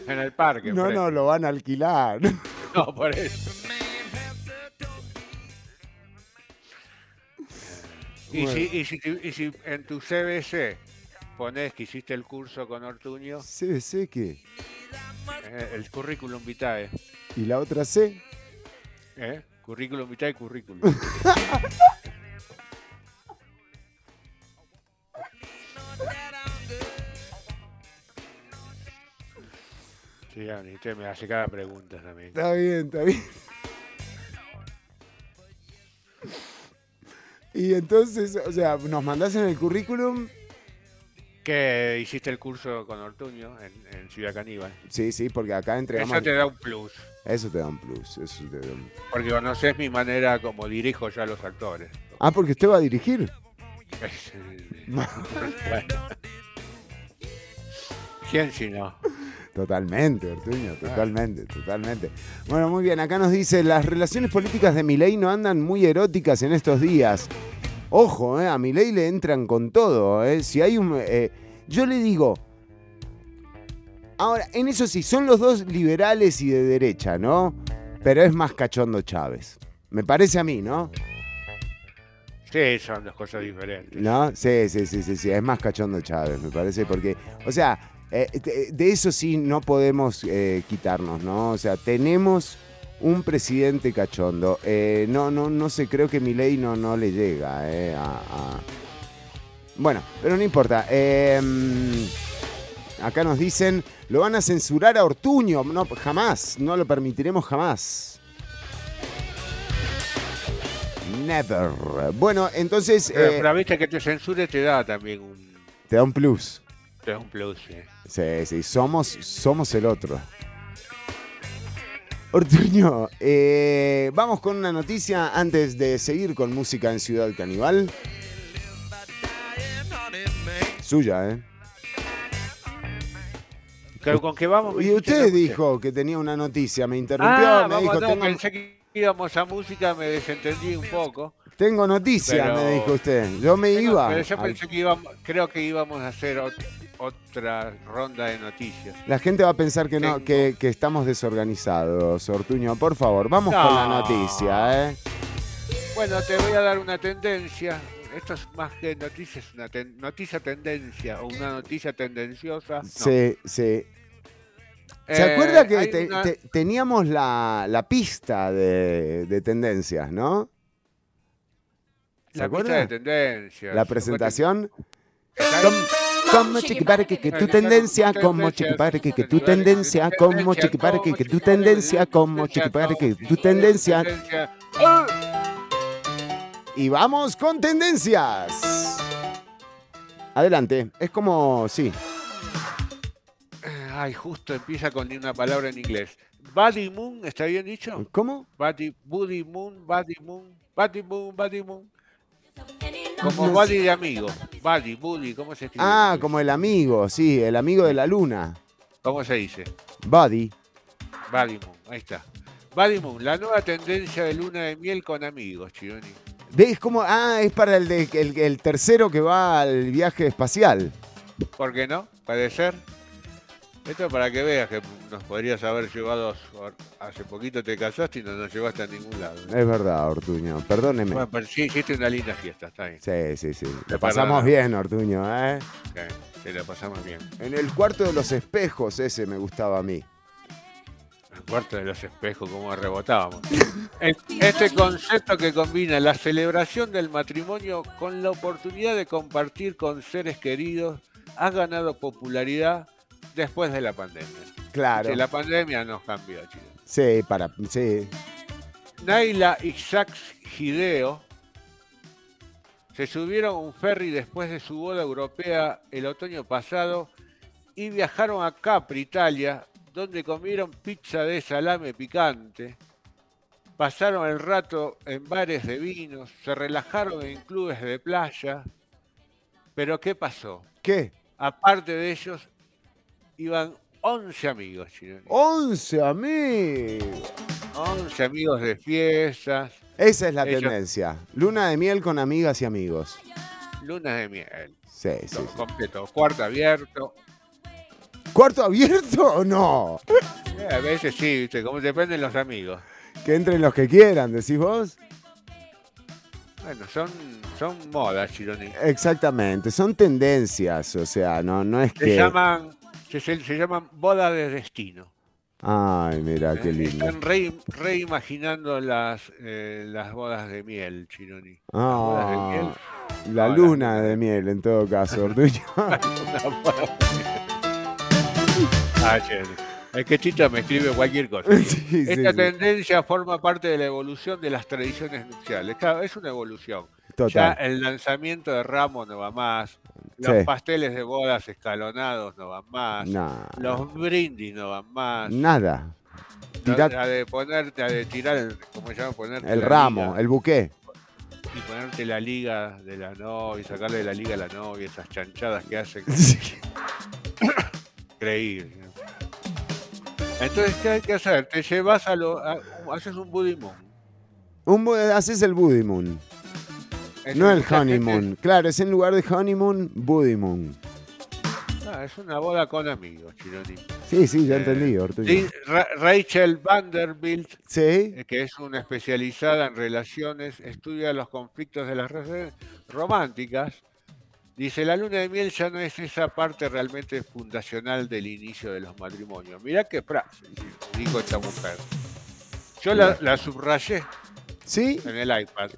En el parque. No, no, lo van a alquilar. No, por eso. Y, si, y, si, y si en tu CBC pones que hiciste el curso con Ortuño, Sí, sé que. eh, el currículum vitae, ¿Y la otra C? ¿eh? Currículum vitae, currículum. Sí, Ani, usted me hace cada pregunta también. Está bien, está bien. Y entonces, o sea, nos mandás en el currículum. Que hiciste el curso con Ortuño en, en Ciudad Caníbal. Sí, sí, porque acá entregamos. Eso te da un plus. Eso te da un plus. Eso te da un- Porque conoces mi manera como dirijo yo a los actores. Ah, porque usted va a dirigir. Bueno. ¿Quién si no? Totalmente, Ortuño, totalmente, totalmente. Bueno, muy bien, acá nos dice, las relaciones políticas de Milei no andan muy eróticas en estos días. Ojo, eh, a Milei le entran con todo. Eh. Si hay un... eh, yo le digo... Ahora, en eso sí, son los dos liberales y de derecha, ¿no? Pero es más cachondo Chávez. Me parece a mí, ¿no? Sí, son dos cosas diferentes. ¿No? Sí, sí, sí, sí, sí. Es más cachondo Chávez, me parece, porque, o sea, eh, de, eso sí no podemos quitarnos, ¿no? O sea, tenemos un presidente cachondo. Eh, no, no, no sé, creo que mi ley no, no le llega eh, a, a- Bueno, pero no importa. Eh, acá nos dicen, lo van a censurar a Ortuño. No, jamás, no lo permitiremos jamás. Never. Bueno, entonces Pero, eh, pero viste que te censure te da también un, te da un plus. te da un plus. eh. Sí, sí, somos, somos el otro. Ortuño, eh, vamos con una noticia antes de seguir con música en Ciudad Canibal. Suya, ¿eh? ¿Con qué vamos? Y usted dijo que tenía una noticia, me interrumpió, Ah, me vamos, dijo, no, tengo, pensé que íbamos a música, me desentendí un poco. tengo noticia, Pero- me dijo usted. Yo me Tengo- iba. Pero yo al- pensé que íbamos, creo que íbamos a hacer ot- otra ronda de noticias. La gente va a pensar que no, que, que estamos desorganizados, Ortuño. Por favor, vamos con la No. noticia, ¿eh? Bueno, te voy a dar una tendencia. Esto es más que noticias, una ten- noticia tendencia o una noticia tendenciosa. No. Sí, sí. ¿Se Eh, acuerda que hay te- una- te- teníamos la, la pista de, de tendencias, ¿no? ¿Se la acuerda? pista de tendencias? La presentación. Como chiquiparque que tu tendencia, como chiquiparque que tu tendencia, como chiquiparque que tu tendencia, como chiquiparque que tu tendencia. Y vamos con tendencias. Adelante, es como, sí. Ay, justo empieza con una palabra en inglés. Buddy Moon, ¿está bien dicho? ¿Cómo? Buddy, Buddy Moon, Buddy Moon, Buddy Moon, Buddy Moon. Como Buddy de amigo. Buddy, Buddy, ¿cómo se escribe? Ah, como el amigo, sí, el amigo de la luna. ¿Cómo se dice? Buddy. Buddy Moon, ahí está. Buddy Moon, la nueva tendencia de luna de miel con amigos, Chironi. ¿Ves cómo? Ah, es para el, de, el, el tercero que va al viaje espacial. ¿Por qué no? Puede ser. Esto para que veas que nos podrías haber llevado. Hace poquito te casaste y no nos llevaste a ningún lado. Es verdad, Ortuño, perdóneme. Bueno, pero sí, hiciste una linda fiesta, está bien. Sí, sí, sí. Lo pasamos bien, Ortuño, ¿eh? Sí, sí, pasamos bien. En el cuarto de los espejos, ese me gustaba a mí. El cuarto de los espejos, como rebotábamos. Este concepto que combina la celebración del matrimonio con la oportunidad de compartir con seres queridos ha ganado popularidad después de la pandemia. Claro. Que la pandemia nos cambió, chicos. Sí, para. Sí. Naila Isaacs Hideo se subieron a un ferry después de su boda europea el otoño pasado y viajaron a Capri, Italia, donde comieron pizza de salame picante, pasaron el rato en bares de vinos, se relajaron en clubes de playa. Pero ¿qué pasó? ¿Qué? Aparte de ellos, iban 11 amigos, Chironi. 11 amigos. 11 amigos de fiestas, Esa es la Ellos- tendencia. Luna de miel con amigas y amigos. lunas de miel. Sí, sí. sí. completo, cuarto abierto. ¿Cuarto abierto o no? Eh, a veces sí, ¿viste? como dependen los amigos. Que entren los que quieran, decís vos. Bueno, son, son modas, Chironi. Exactamente, son tendencias, o sea, no, no es Se que. llaman, se, se- se llaman bodas de destino. Ay, mira qué Eh, lindo. Están re- reimaginando las, eh, las bodas de miel, Chironi. de Ah, miel. la luna de miel, en todo caso. Ah, che, Es que Chita me escribe cualquier cosa. Sí, Esta sí. tendencia forma parte de la evolución de las tradiciones nupciales. Claro, es una evolución. Ya el lanzamiento de ramos no va más. Los Sí. pasteles de bodas escalonados no van más. Los brindis no van más. nada. La- de ponerte, la de tirar el, ¿cómo se llama? Ponerte el ramo, liga el buqué. y ponerte la liga de la novia, y sacarle la liga a la novia, esas chanchadas que hacen. Sí. Entonces, ¿qué hay que hacer? Te llevas a lo. a- haces un Buddy Moon. Un haces el Es no el honeymoon. Claro, es en lugar de honeymoon, Buddy Moon. Ah, es una boda con amigos, Chironi. Sí, sí, ya Eh, entendí, Ra- Rachel Vanderbilt, Sí, que es una especializada en relaciones, estudia los conflictos de las relaciones románticas. Dice, la luna de miel ya no es esa parte realmente fundacional del inicio de los matrimonios. Mirá qué frase, dijo esta mujer. Yo la, la subrayé ¿Sí? en el iPad.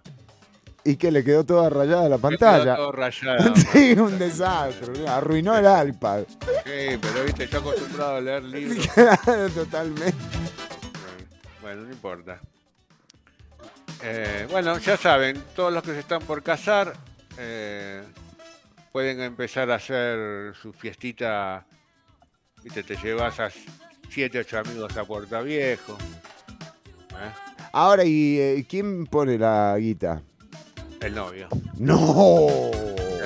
Y que le quedó toda rayada la Me quedó pantalla. todo rayado. Sí, un desastre. Arruinó el iPad. Sí, pero viste, yo acostumbrado a leer libros. Totalmente. Bueno, no importa. Eh, bueno, ya saben, todos los que se están por casar eh, pueden empezar a hacer su fiestita. Viste, te llevas a 7, 8 amigos a Puerto Viejo. ¿eh? Ahora, ¿y quién pone la guita? El novio. No,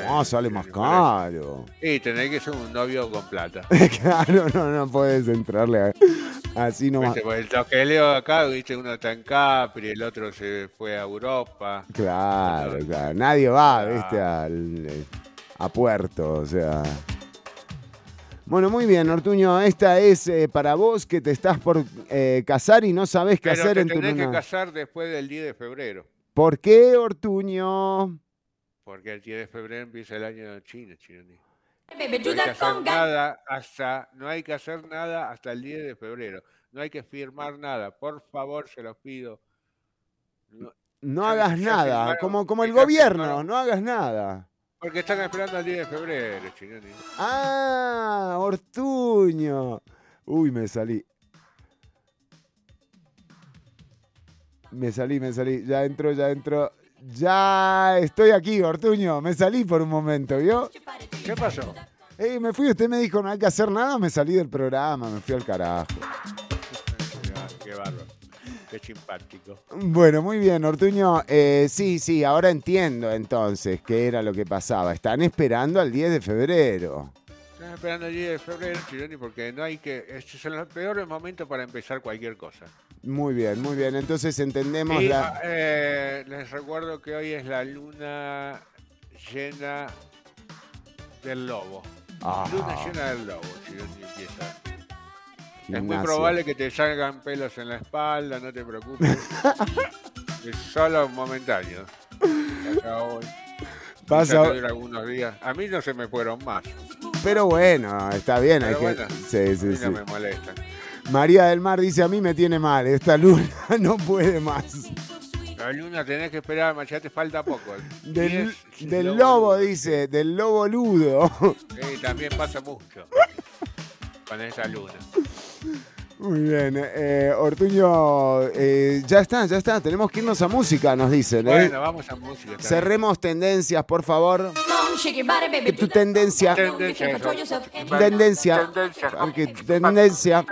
ah, sale más caro. Y tenés que ser un novio con plata. claro, no, no puedes entrarle a- así nomás. Viste, porque lo que leo acá, viste, uno está en Capri, el otro se fue a Europa. Claro, claro. Nadie va, viste, al, eh, a Puerto, o sea. Bueno, muy bien, Ortuño. Esta es eh, para vos que te estás por eh, casar y no sabés qué Pero hacer te en tu tenés que casar después del 10 de febrero. ¿Por qué, Ortuño? Porque el 10 de febrero empieza el año chino, chino. Baby, No hay que hacer nada hasta, no hay que hacer nada hasta el 10 de febrero. No hay que firmar nada. Por favor, se los pido. No- No hagas nada, firmaron, como, como el gobierno, firmaron. no hagas nada. porque están esperando el 10 de febrero, Chinoni. Ah, Ortuño. Uy, me salí. Me salí, me salí. Ya entro, ya entro. Ya estoy aquí, Ortuño. Me salí por un momento, ¿vio? ¿Qué pasó? Ey, me fui, usted me dijo no hay que hacer nada, me salí del programa, me fui al carajo. Qué bárbaro. Qué simpático. Bueno, muy bien, Ortuño. Eh, sí, sí, ahora entiendo entonces qué era lo que pasaba. Están esperando al 10 de febrero. Están esperando el 10 de febrero, Chironi, porque no hay que. Es el peor momento para empezar cualquier cosa. Muy bien, muy bien. Entonces entendemos Y, la... eh, les recuerdo que hoy es la luna llena del lobo. Ah, Luna llena del lobo, Chironi empieza. Es muy probable que te salgan pelos en la espalda, no te preocupes. es solo momentáneo. Pasa hoy. Pasa hoy. algunos días. A mí no se me fueron más. Pero bueno, está bien. hay Pero que- bueno, Sí, a sí, mí sí. no me molestan. María del Mar dice, a mí me tiene mal, esta luna no puede más. La luna tenés que esperar, ya te falta poco. Del, lobo, lunas. dice, del lobo ludo. Sí, también pasa mucho. Con esa luna. Muy bien, eh, Ortuño, eh, ya está, ya está, tenemos que irnos a música, nos dicen. ¿eh? Bueno, vamos a música. también. Cerremos tendencias, por favor. Que tu tendencia, Tendencia, eso. any tendencia, porque tendencia.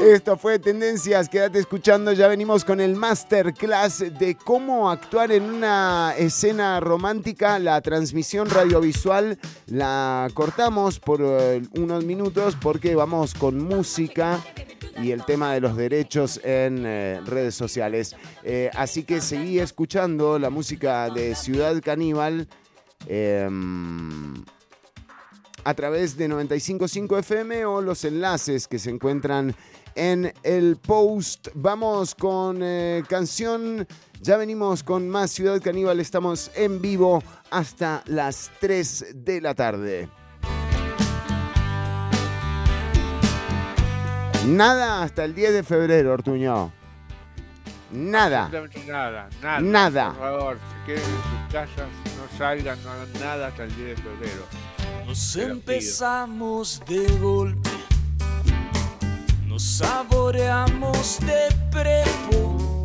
Esto fue Tendencias, quédate escuchando, ya venimos con el masterclass de cómo actuar en una escena romántica, la transmisión radiovisual la cortamos por eh, unos minutos porque vamos con música y el tema de los derechos en eh, redes sociales. Eh, así que seguí escuchando la música de Ciudad Caníbal. em, a través de 955 FM o los enlaces que se encuentran en el post. Vamos con eh, canción. Ya venimos con más Ciudad Caníbal. Estamos en vivo hasta las 3 de la tarde. Nada hasta el 10 de febrero, Ortuño. Nada. Absolutamente nada, nada. Nada. Por favor, se queden en sus casas, no salgan, no hagan nada hasta el 10 de febrero. Nos empezamos de golpe, nos saboreamos de prepo,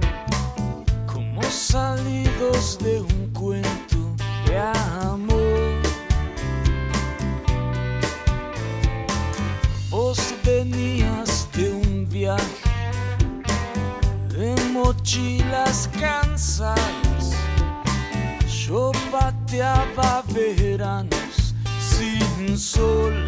como salidos de un cuento de amor. Vos venías de un viaje de mochilas cansadas. Yo pateaba veranos sin sol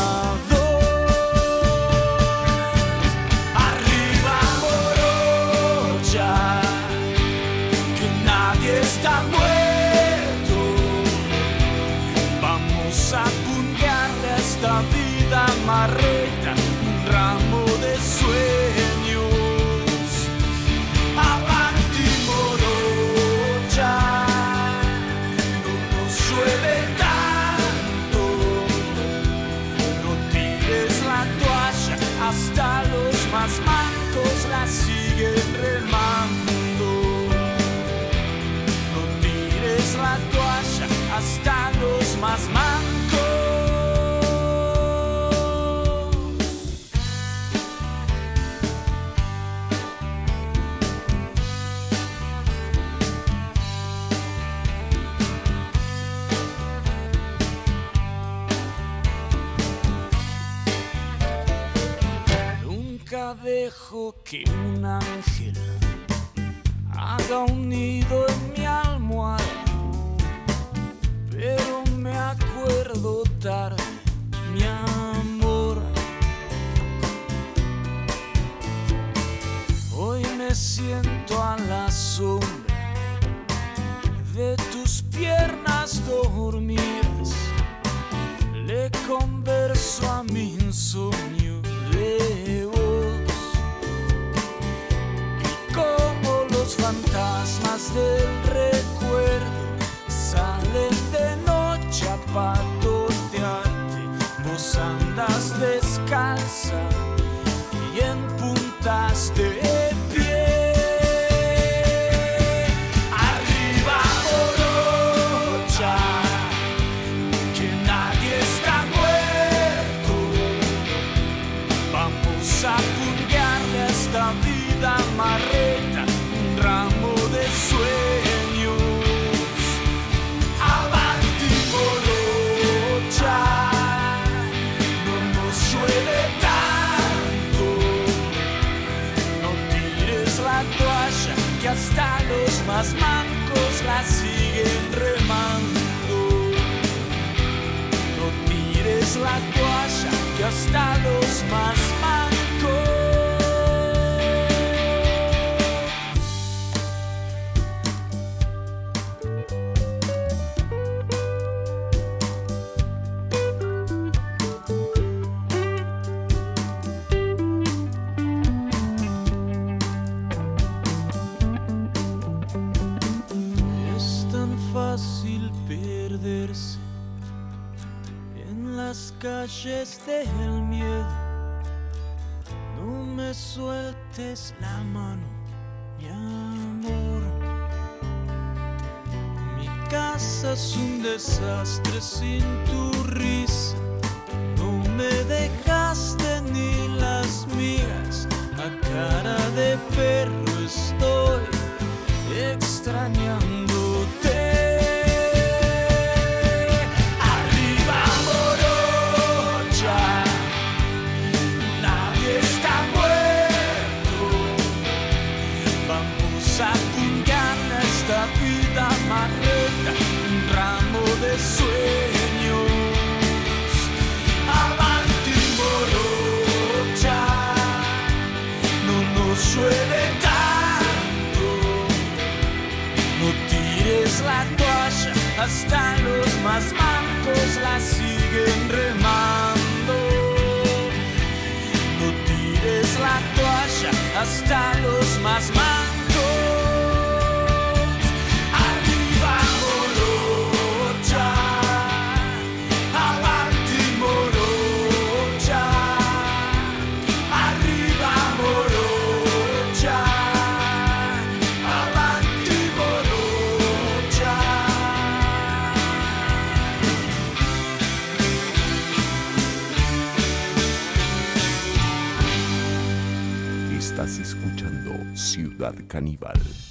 marcos la siguen remando. que una Caníbal.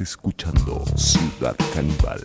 Escuchando Ciudad Canibal.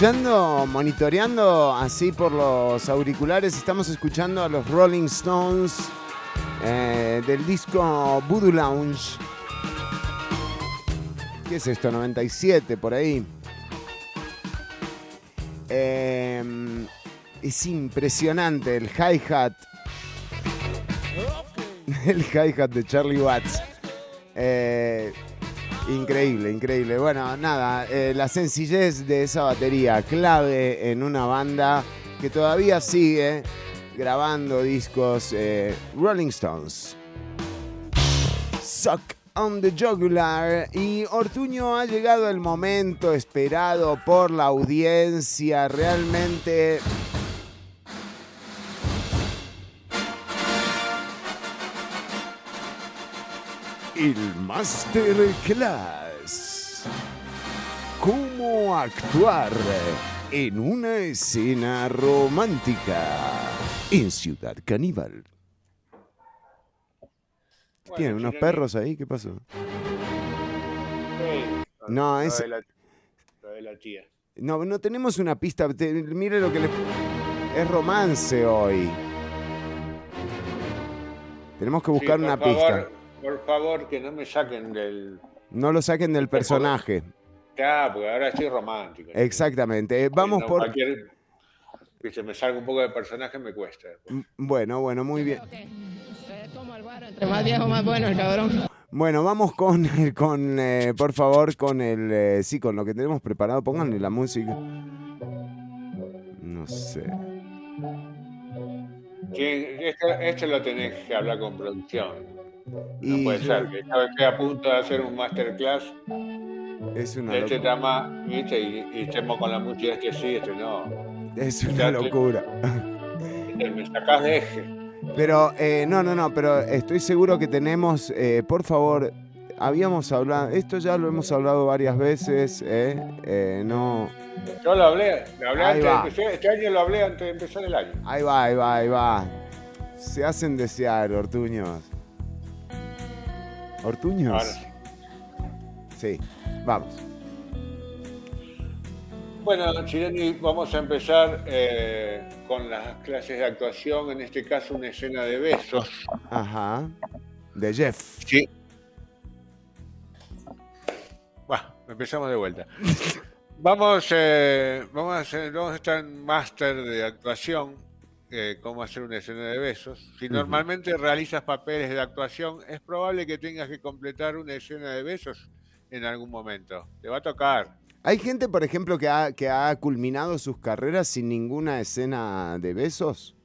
Escuchando, monitoreando así por los auriculares, estamos escuchando a los Rolling Stones eh, del disco Voodoo Lounge. ¿Qué es esto? 97 por ahí. Eh, es impresionante el hi-hat. El hi-hat de Charlie Watts. Increíble, increíble. Bueno, nada, eh, la sencillez de esa batería, clave en una banda que todavía sigue grabando discos eh, Rolling Stones. Suck on the Jugular. Y Ortuño ha llegado el momento esperado por la audiencia. Realmente el Masterclass. ¿Cómo actuar en una escena romántica en Ciudad Caníbal? ¿Tienen unos perros ahí? ¿Qué pasó? No, Lo es... de la- lo de la tía. No, no tenemos una pista. te- mire lo que le... Es romance hoy. Tenemos que buscar Sí, una favor, pista. Por favor, que no me saquen del. No lo saquen del personaje. Ya, porque ahora estoy romántico. Exactamente. Eh, Vamos No, por... cualquier- que se me salga un poco de personaje me cuesta. Bueno, bueno, muy bien. Entre más viejo, más bueno el cabrón. Bueno, vamos con, con eh, por favor, con el, eh, sí, con lo que tenemos preparado. Pónganle la música. No sé. Que esto, esto lo tenés que hablar con producción. No Y puede ser que esté a punto de hacer un masterclass Es una, de este locura. tema, ¿viste? Y, y estemos con la música, este sí, este no. Es una locura. Me sacás de eje. Pero, eh, no, no, no, pero estoy seguro que tenemos, eh, por favor, habíamos hablado, esto ya lo hemos hablado varias veces, eh, eh, no, Yo lo hablé, lo hablé antes de empezar, este año lo hablé antes de empezar el año. ahí va, ahí va, ahí va. Se hacen desear, Ortuños. ¿Ortuños? Ahora sí. Sí, vamos. Bueno, Chireni, vamos a empezar eh, con las clases de actuación, en este caso una escena de besos. Ajá. De Jeff. Sí. Empezamos de vuelta. Vamos, eh, vamos, a hacer, vamos a estar en máster de actuación, eh, cómo hacer una escena de besos. Si normalmente realizas papeles de actuación, es probable que tengas que completar una escena de besos en algún momento. Te va a tocar. Hay gente, por ejemplo, que ha, que ha culminado sus carreras sin ninguna escena de besos.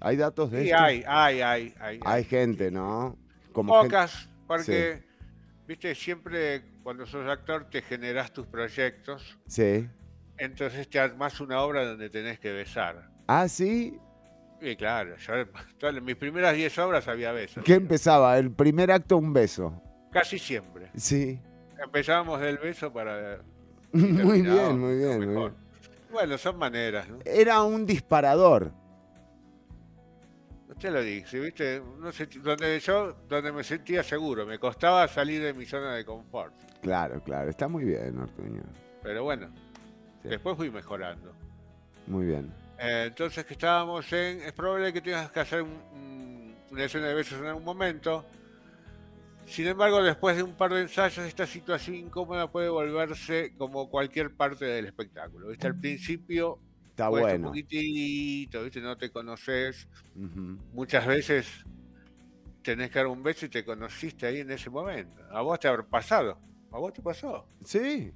¿Hay datos de Sí, esto? hay, hay, hay, hay. Hay gente, ¿no? Como Pocas, porque, viste, siempre cuando sos actor te generás tus proyectos, Sí. entonces te armás una obra donde tenés que besar. Ah, sí. Y claro, yo todas mis primeras 10 obras había besos. ¿Qué empezaba? El primer acto, un beso. Casi siempre. Sí. Empezábamos del beso para... Muy bien, muy bien, muy bien. Bueno, son maneras, ¿no? Era un disparador. Usted lo dice, ¿viste? No sé, donde yo, donde me sentía seguro, me costaba salir de mi zona de confort. Claro, claro. Está muy bien, Ortuño. Pero bueno, después fui mejorando. Muy bien. Eh, entonces que estábamos en... Es probable que tengas que hacer un- un- una escena de besos en algún momento. Sin embargo, después de un par de ensayos, esta situación incómoda puede volverse como cualquier parte del espectáculo. ¿Viste? Al principio Está bueno. un poquitito, ¿viste? No te conoces. Muchas veces tenés que dar un beso y te conociste ahí en ese momento. A vos te habrá pasado. A vos te pasó. Sí.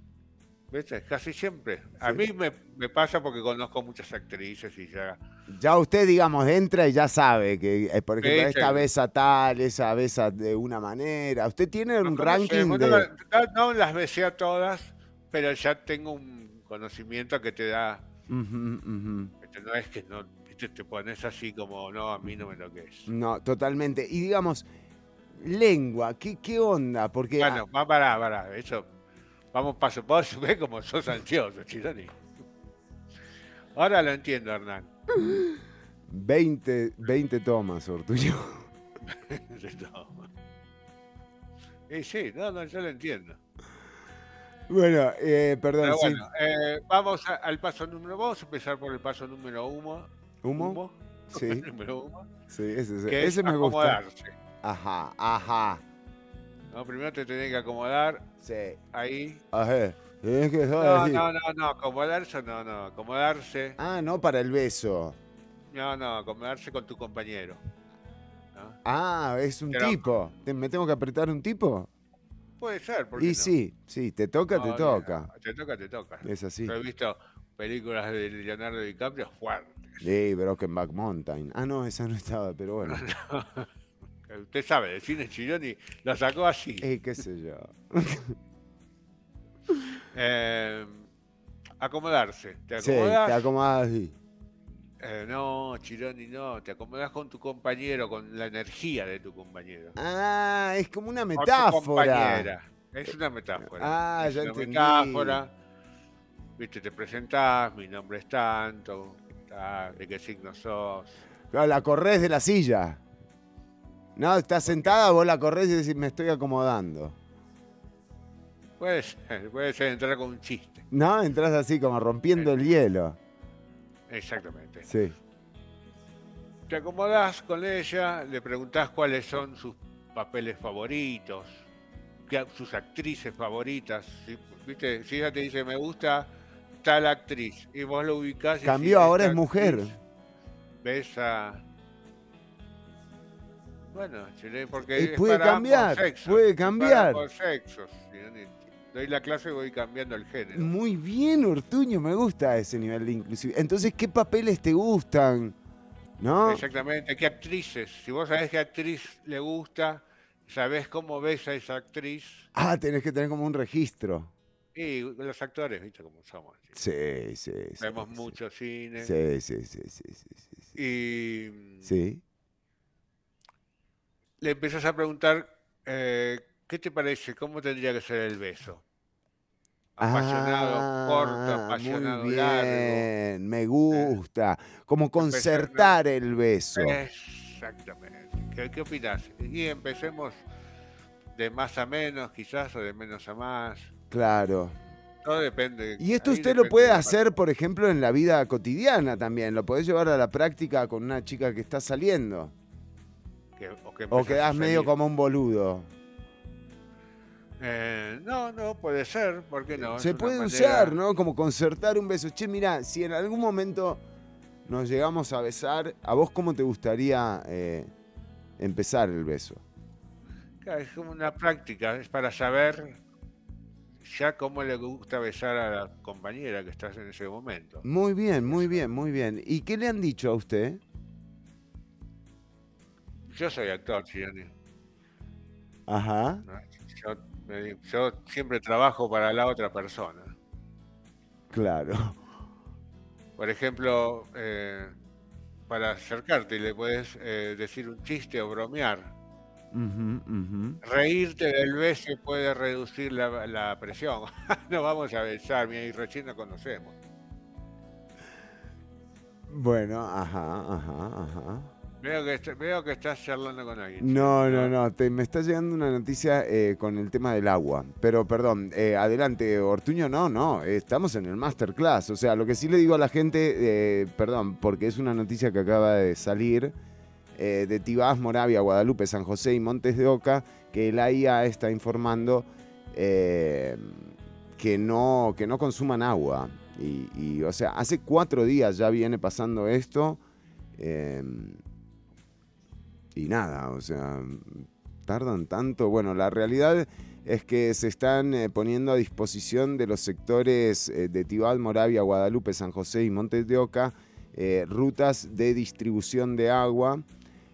¿Viste? Casi siempre. A mí me, me pasa porque conozco muchas actrices y ya... Ya usted, digamos, entra y ya sabe que, eh, por ejemplo, esta besa tal, esa besa de una manera. Usted tiene un ranking Conocemos, de... No, no- no las besé a todas, pero ya tengo un conocimiento que te da. ¿viste? No es que no te pones así como, no, a mí no me lo que es. No, totalmente. Y digamos, lengua, ¿qué, qué onda? Porque Bueno, va para, para, eso. Vamos paso a paso, ve como sos ansioso, Chironi. Ahora lo entiendo, Hernán. 20, 20 tomas, Ortuño. Y sí, no, no, yo lo entiendo. Bueno, eh, perdón, Pero sí. bueno, eh, vamos a- al paso número. Vamos a empezar por el paso número uno. ¿Humo? Sí. número uno. Sí, ese, ese- Que es me gusta. Ajá, ajá. ¿no? Primero te tenés que acomodar Sí. ahí. Ajá. Que No, no, no, no, acomodarse no, no, acomodarse. Ah, no para el beso. No, no, acomodarse con tu compañero. ¿no? Ah, es un Pero- tipo. ¿Te- ¿Me tengo que apretar un tipo? Puede ser, porque Y sí, sí, te toca, te toca. Te toca, te toca. Es así. Yo he visto películas de Leonardo DiCaprio fuertes. Sí, Brokenback Mountain. Ah, no, esa no estaba, pero bueno. Usted sabe, de cine Chironi lo sacó así. Eh, qué sé yo. Eh, acomodarse. ¿Te Sí, acomodás? te acomodas así. Eh, no, Chironi, no. Te acomodás con tu compañero, con la energía de tu compañero. Ah, es como una metáfora. Es una metáfora. Ah, es ya una entendí. metáfora. Viste, te presentás, mi nombre es tanto, ta, de qué signo sos. Claro, la corres de la silla. No, estás sentada, vos la corres y decís, me estoy acomodando. Puede ser, puede ser entrar con un chiste. No, entras así como rompiendo el hielo. Exactamente. Sí. Te acomodás con ella, le preguntás cuáles son sus papeles favoritos, sus actrices favoritas. Si, ¿viste? si ella te dice, me gusta tal actriz, y vos lo ubicás y Cambió, ahora "Esta es mujer. actriz Ves a... Bueno, porque es puede para cambiar, sexos, puede es cambiar. ambos sexos. Doy la clase y voy cambiando el género. Muy bien, Ortuño, me gusta ese nivel de inclusividad. Entonces, ¿qué papeles te gustan? ¿No? Exactamente, ¿qué actrices? Si vos sabés qué actriz le gusta, sabés cómo ves a esa actriz, Ah, tenés que tener como un registro. y los actores, ¿viste cómo somos? Sí, sí, sí. Vemos sí. mucho cine. Sí, sí, sí, sí, sí, sí, sí. Y Sí. Le empezás a preguntar, eh, ¿qué te parece? ¿Cómo tendría que ser el beso? Apasionado, Ah, corto, apasionado, muy largo. bien, me gusta. Como concertar el beso. Exactamente. ¿Qué, qué opinás? Y empecemos de más a menos, quizás, o de menos a más. Claro. Todo depende. Y esto ahí usted lo puede hacer, por ejemplo, en la vida cotidiana también. Lo podés llevar a la práctica con una chica que está saliendo. Que- o que O quedás medio como un boludo. Eh, no, no, puede ser, ¿por qué no? Se puede manera- usar, ¿no? Como concertar un beso. Che, mira, si en algún momento nos llegamos a besar, ¿a vos cómo te gustaría eh, empezar el beso? Es como una práctica, es para saber ya cómo le gusta besar a la compañera que estás en ese momento. Muy bien, muy bien, muy bien. ¿Y qué le han dicho a usted? Yo soy actor, Chironi. Ajá. Yo, me- yo siempre trabajo para la otra persona. Claro. Por ejemplo, eh, para acercarte le puedes eh, decir un chiste o bromear. Ujú, ujú. Reírte del beso puede reducir la, la presión. no vamos a besar, mira, y recién nos conocemos. Bueno, ajá, ajá, ajá. Veo que, veo que estás charlando con alguien. No, no, no. te- me está llegando una noticia eh, con el tema del agua. Pero perdón, eh, adelante, Ortuño, no, no. Estamos en el masterclass. O sea, lo que sí le digo a la gente, eh, perdón, porque es una noticia que acaba de salir eh, de Tibás, Moravia, Guadalupe, San José y Montes de Oca, que la IA está informando eh, que, no, que no consuman agua. Y, y, o sea, hace cuatro días ya viene pasando esto. Y nada, o sea, tardan tanto. Bueno, la realidad es que se están eh, poniendo a disposición de los sectores eh, de Tibal, Moravia, Guadalupe, San José y Montes de Oca eh, rutas de distribución de agua.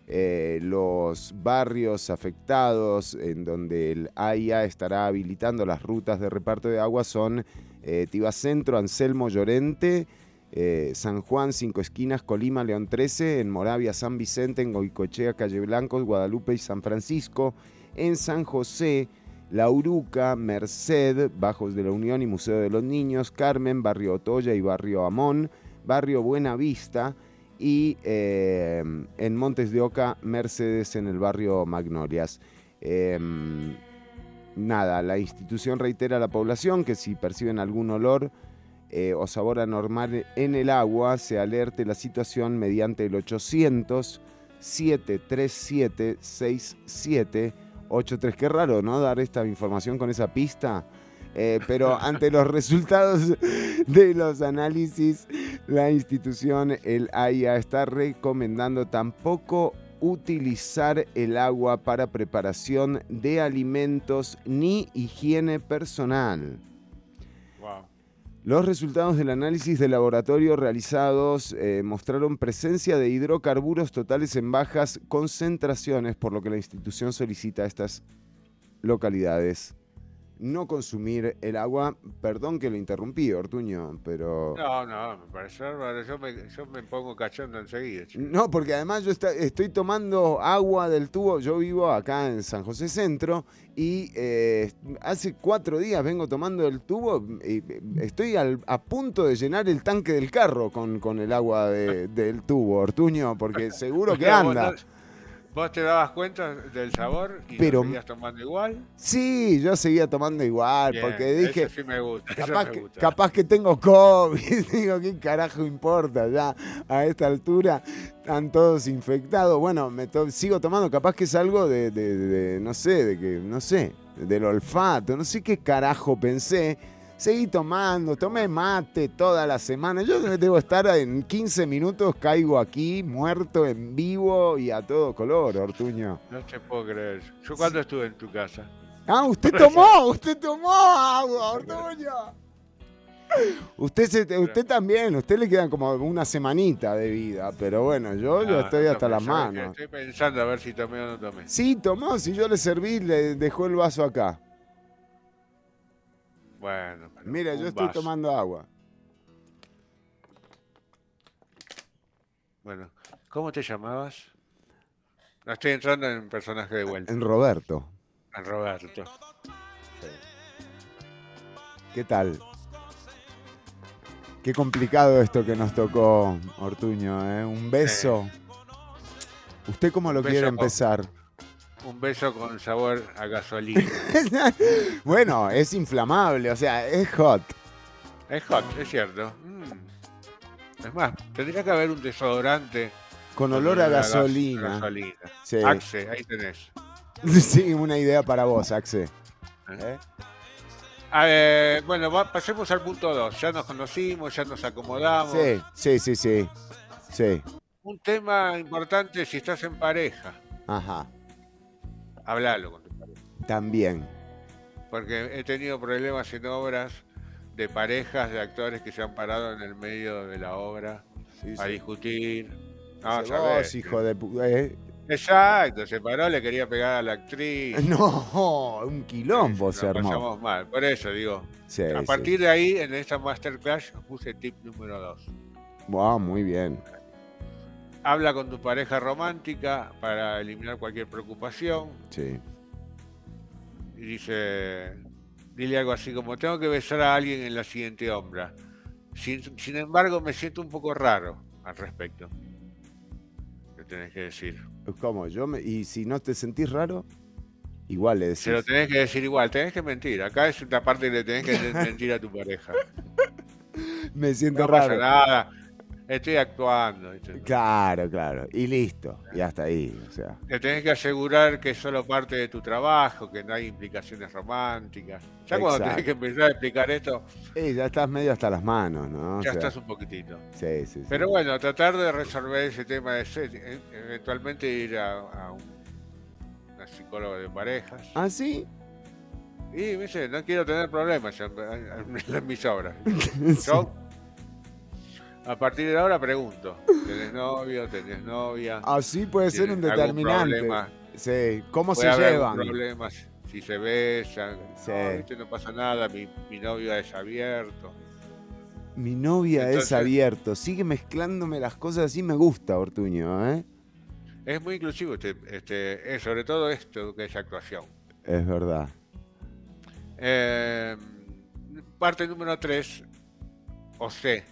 Los barrios afectados en donde el AIA estará habilitando las rutas de reparto de agua son eh, Centro, Anselmo Llorente, eh, San Juan, Cinco Esquinas, Colima, León 13, en Moravia, San Vicente, en Goicochea, Calle Blancos, Guadalupe y San Francisco, en San José, La Uruca, Merced, Bajos de la Unión y Museo de los Niños, Carmen, Barrio Otoya y Barrio Amón, Barrio Buena Vista y eh, en Montes de Oca, Mercedes en el barrio Magnolias. Eh, nada, la institución reitera a la población que si perciben algún olor eh, o sabor anormal en el agua, se alerte la situación mediante el 800 737 6783. Qué raro, ¿no? Dar esta información con esa pista. Eh, pero ante los resultados de los análisis, la institución, el AIA, está recomendando tampoco utilizar el agua para preparación de alimentos ni higiene personal. Los resultados del análisis de laboratorio realizados eh, mostraron presencia de hidrocarburos totales en bajas concentraciones, por lo que la institución solicita a estas localidades no consumir el agua. Perdón que lo interrumpí, Ortuño, pero... No, no, me parece bárbaro. Yo me, yo me pongo cachondo enseguida. chico. No, porque además yo está- estoy tomando agua del tubo. Yo vivo acá en San José Centro y eh, hace cuatro días vengo tomando el tubo y eh, estoy al- a punto de llenar el tanque del carro con, con el agua de- del tubo, Ortuño, porque seguro que anda. ¿Vos te dabas cuenta del sabor y Pero- lo seguías tomando igual? Sí, yo seguía tomando igual, Bien, porque dije, Eso sí me gusta. eso capaz que, gusta. capaz que tengo COVID. Digo, ¿qué carajo importa ya a esta altura? Están todos infectados. Bueno, me to- sigo tomando, capaz que es algo de, de- de- no sé, de que, no sé, del olfato, no sé qué carajo pensé. Seguí tomando, tomé mate toda la semana. Yo debo estar en 15 minutos, caigo aquí, muerto en vivo y a todo color, Ortuño. No te puedo creer. Yo cuando estuve en tu casa. Ah, usted tomó, usted tomó agua, Ortuño. Usted, se- usted también, usted le quedan como una semanita de vida, pero bueno, yo ya Ah, estoy no hasta las manos. Estoy pensando a ver si tomé o no tomé. Sí, tomó, si yo le serví, le dejó el vaso acá. Bueno, Mira, yo estoy vaso. tomando agua. Bueno, ¿cómo te llamabas? No estoy entrando en personaje de vuelta. En Roberto, En Roberto. ¿qué tal? Qué complicado esto que nos tocó, Ortuño, ¿eh? Un beso. ¿Usted cómo lo quiere con- empezar? Un beso con sabor a gasolina. bueno, es inflamable, o sea, es hot. es hot, es cierto. Mm. Es más, tendría que haber un desodorante Con olor a gas- gasolina. gasolina. Sí. Axe, ahí tenés. Sí, una idea para vos, Axe. ¿Eh? Bueno, va- pasemos al punto 2. Ya nos conocimos, ya nos acomodamos. Sí, sí, sí, sí. Sí, Un tema importante si estás en pareja. ajá. Hablalo con tu pareja. También. Porque he tenido problemas en obras de parejas de actores que se han parado en el medio de la obra Sí, a sí. discutir. No, Dice, sabés. vos, hijo de eh. Exacto, se paró, le quería pegar a la actriz. No, un quilombo se armó. pasamos mal, por eso digo. Sí, a partir de ahí, en esta masterclass, puse tip número 2. Wow, muy bien. Habla con tu pareja romántica para eliminar cualquier preocupación. Sí. Y dice, dile algo así como, tengo que besar a alguien en la siguiente obra. Sin, sin embargo, me siento un poco raro al respecto. ¿Qué tenés que decir? ¿Cómo? Yo me- y si no te sentís raro, igual le Se lo decís. tenés que decir igual, tenés que mentir. Acá es una parte que le tenés que mentir a tu pareja. Me siento No pasa raro. nada, estoy actuando. Claro, claro. Y listo. Y hasta ahí. O sea. Te tenés que asegurar que es solo parte de tu trabajo, que no hay implicaciones románticas. Ya cuando Exacto. tenés que empezar a explicar esto, Eh, ya estás medio hasta las manos, ¿no? O ya sea, estás un poquitito. Sí, sí, sí. Pero bueno, tratar de resolver ese tema de ser, e- eventualmente ir a, a un, una psicóloga de parejas. ¿Ah, sí? Y me dice, no quiero tener problemas en, en- en mis obras. Yo, a partir de ahora pregunto, ¿tenés novio? ¿Tenés novia? Así puede ser un ¿Tienen algún determinante. problema? Sí. ¿Cómo se llevan? algún problema si- se besan. Sí. No, ¿viste? no pasa nada, mi, mi novio es abierto. Mi novia es abierto. Sigue mezclándome las cosas así. Me gusta, Ortuño, ¿eh? Es muy inclusivo, este, este, sobre todo esto que es actuación. Es verdad. Eh, parte número 3, o C.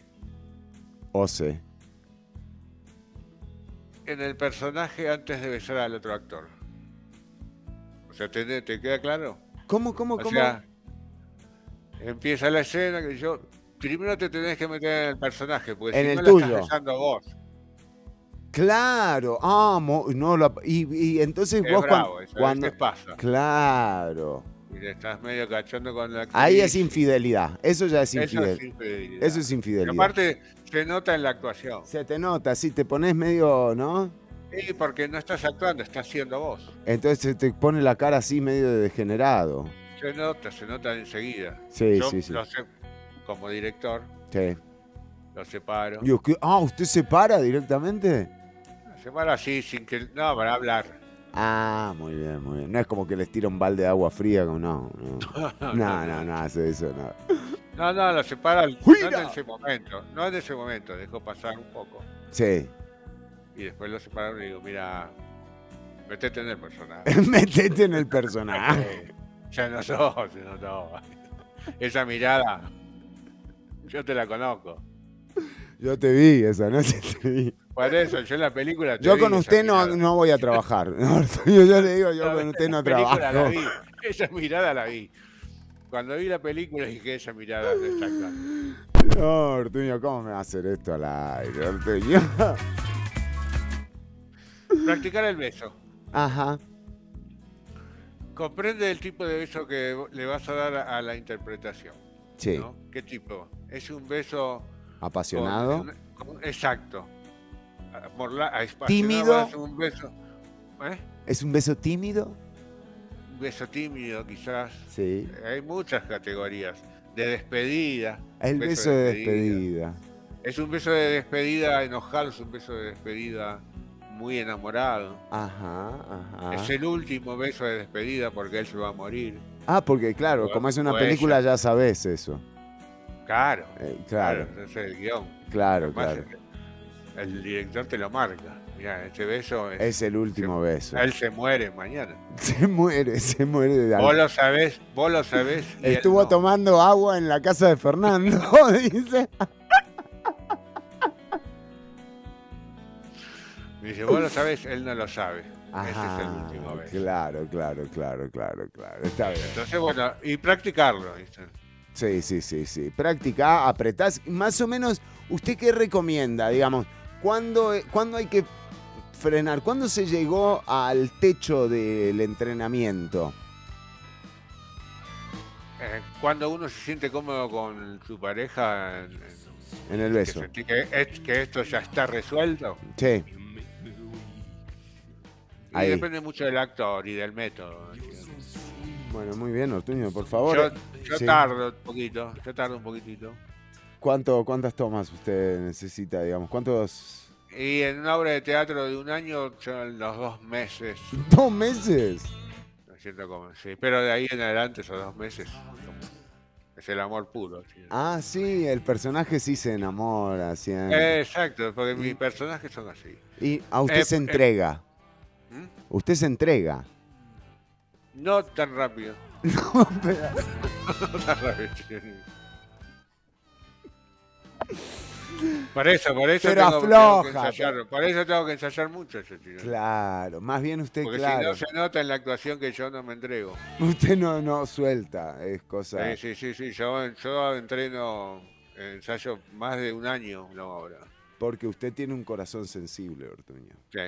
O sé. En el personaje antes de besar al otro actor. O sea, ¿te, te queda claro? ¿Cómo, cómo, O cómo? sea, empieza la escena que yo. Primero te tenés que meter en el personaje, porque En si el no tuyo. la estás besando vos. Claro, ah, mo- no, la- y, y entonces Es vos bravo, cuando... veces pasa. Claro. Y te estás medio cachando con la Ahí es infidelidad. Eso ya es Eso es infidelidad. Eso es Y infidelidad. aparte, se nota en la actuación. Se te nota, sí, te pones medio, ¿no? Sí, porque no estás actuando, estás siendo vos. Entonces se te pone la cara así medio de degenerado. Se nota, se nota enseguida. Sí, Yo sí, sí. lo sé, como director, Sí. lo separo. Ah, ¿usted se para directamente? Se para así, sin que. No, para hablar. Ah, muy bien, muy bien. No es como que les tira un balde de agua fría, como no. No, no, no, no hace eso, no. No, no, lo separa. No ¡Juira! en ese momento. No en ese momento, dejo pasar un poco. Sí. Y después lo separo y digo, mira, metete en el personaje. Metete en el personaje. Ya no sos, se notó. Esa mirada, yo te la conozco. Yo te vi esa noche, te vi. Por eso, yo en la película. te Yo vi con usted no, no voy a trabajar. No, yo, yo le digo, yo No, con usted no película la trabajo. vi, Esa mirada la vi. Cuando vi la película dije, esa mirada no está actuando. No, Ortuño, ¿cómo me va a hacer esto al aire, Ortuño? Practicar el beso. Ajá. Comprende el tipo de beso que le vas a dar a la interpretación. Sí. ¿no? ¿Qué tipo? ¿Es un beso Apasionado. con- con- exacto. Tímido. es un beso. ¿eh? ¿Es un beso tímido? Beso tímido, quizás. Sí. Hay muchas categorías. De despedida. El beso de despedida. Es un beso de despedida enojado, es un beso de despedida muy enamorado. Ajá, ajá. Es el último beso de despedida porque él se va a morir. Ah, porque claro, como es una O película ya sabes eso. Claro. Eh, claro, Ese es el guion. claro, Además, claro. El director te lo marca. Mira, este beso es. Es el último beso. Él se muere mañana. Se muere, se muere de Vos lo sabés, vos lo sabés. Estuvo no. tomando agua en la casa de Fernando, dice. Dice, vos lo sabés, él no lo sabe. Ese es el último beso. claro, claro, claro, claro, claro. Está bien. Entonces, bueno, y practicarlo. ¿viste? Sí, sí, sí, sí. Practica, apretás. Más o menos, ¿usted qué recomienda? Digamos, ¿cuándo, ¿cuándo hay que frenar? ¿Cuándo se llegó al techo del entrenamiento? Eh, cuando uno se siente cómodo con su pareja, en, En el beso. que, es- que esto ya está resuelto. Sí. Y Ahí. depende mucho del actor y del método. Bueno, muy bien, Ortuño, por favor. Yo, yo Sí. tardo un poquito, yo tardo un poquitito. ¿Cuánto, ¿Cuántas tomas usted necesita, digamos? ¿Cuántos? Y en una obra de teatro de un año, yo en los dos meses, ¿Dos meses? me siento como, sí, pero de ahí en adelante, esos dos meses, es el amor puro. sí. Ah, sí, el personaje sí se enamora. sí. Exacto, porque mis personajes son así. y a usted eh, se eh, entrega. ¿Mm? Usted se entrega. No tan rápido. No, pero- No tan rápido. Por eso, por eso Pero tengo, tengo que afloja, ensayar, por eso tengo que ensayar mucho ese tiro. Claro, más bien usted, Porque claro. si no se nota en la actuación que yo no me entrego. Usted no, no suelta, es cosa. Sí, sí, sí, sí. Yo, yo entreno, ensayo más de un año una obra. Porque usted tiene un corazón sensible, Ortuño. Sí.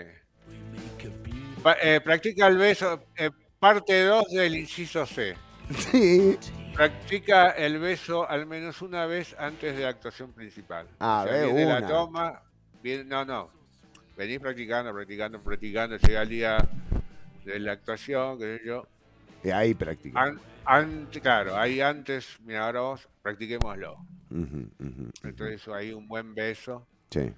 Pa- eh, practica el beso, eh, parte 2 del inciso C. Sí. Practica el beso al menos una vez antes de la actuación principal. Ah, O sea, ve, viene una. la toma, viene- no, no. Venís practicando, practicando, practicando, llega el día de la actuación, qué sé yo. Y ahí practica. An- ante- claro, ahí antes, mira, ahora vos, practiquémoslo. Entonces ahí un buen beso. Sí.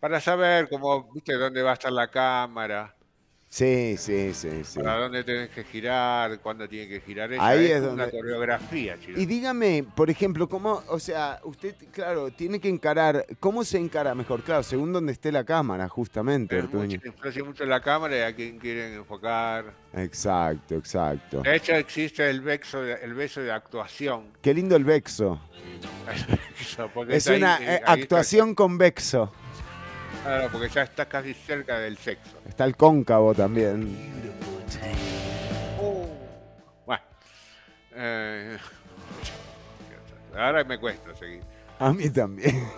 Para saber cómo, viste, dónde va a estar la cámara, Sí, sí, sí, sí. para dónde tenés que girar, cuándo tiene que girar. Ella Ahí es es como una donde- coreografía, chicos. Y dígame, por ejemplo, cómo, o sea, usted, claro, tiene que encarar, ¿cómo se encara mejor? Claro, según donde esté la cámara, justamente, mucho, influye mucho la cámara y a quién quieren enfocar. Exacto, exacto. De hecho, existe el beso de, el beso de actuación. Qué lindo el Vexo. Es ahí- una eh, eh, ahí está- actuación con Vexo. Claro, porque ya está casi cerca del sexo. Está el cóncavo también. Bueno, Eh, ahora me cuesta seguir. A mí también.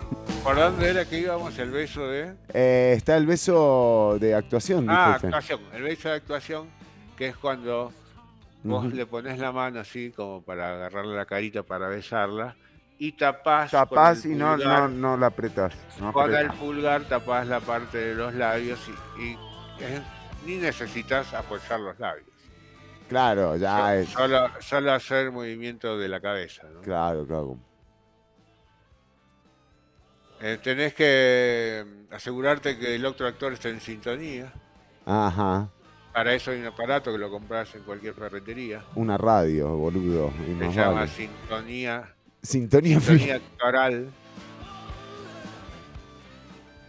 ¿Por dónde era que íbamos el beso de...? Eh, está el beso de actuación, Ah, actuación. El beso de actuación, que es cuando vos le pones la mano así como para agarrarle la carita para besarla y tapás, Tapás y no, pulgar, no, no la apretás. No con el pulgar tapás la parte de los labios y, y es- ni necesitas apoyar los labios. Claro, ya So- es. Solo, solo hacer movimiento de la cabeza. ¿no? Claro, claro. Eh, tenés que mm, asegurarte que el otro actor esté en sintonía. Ajá. Para eso hay un aparato que lo compras en cualquier ferretería. Una radio, boludo. Se llama vale. sintonía, Sintonía, sintonía actoral.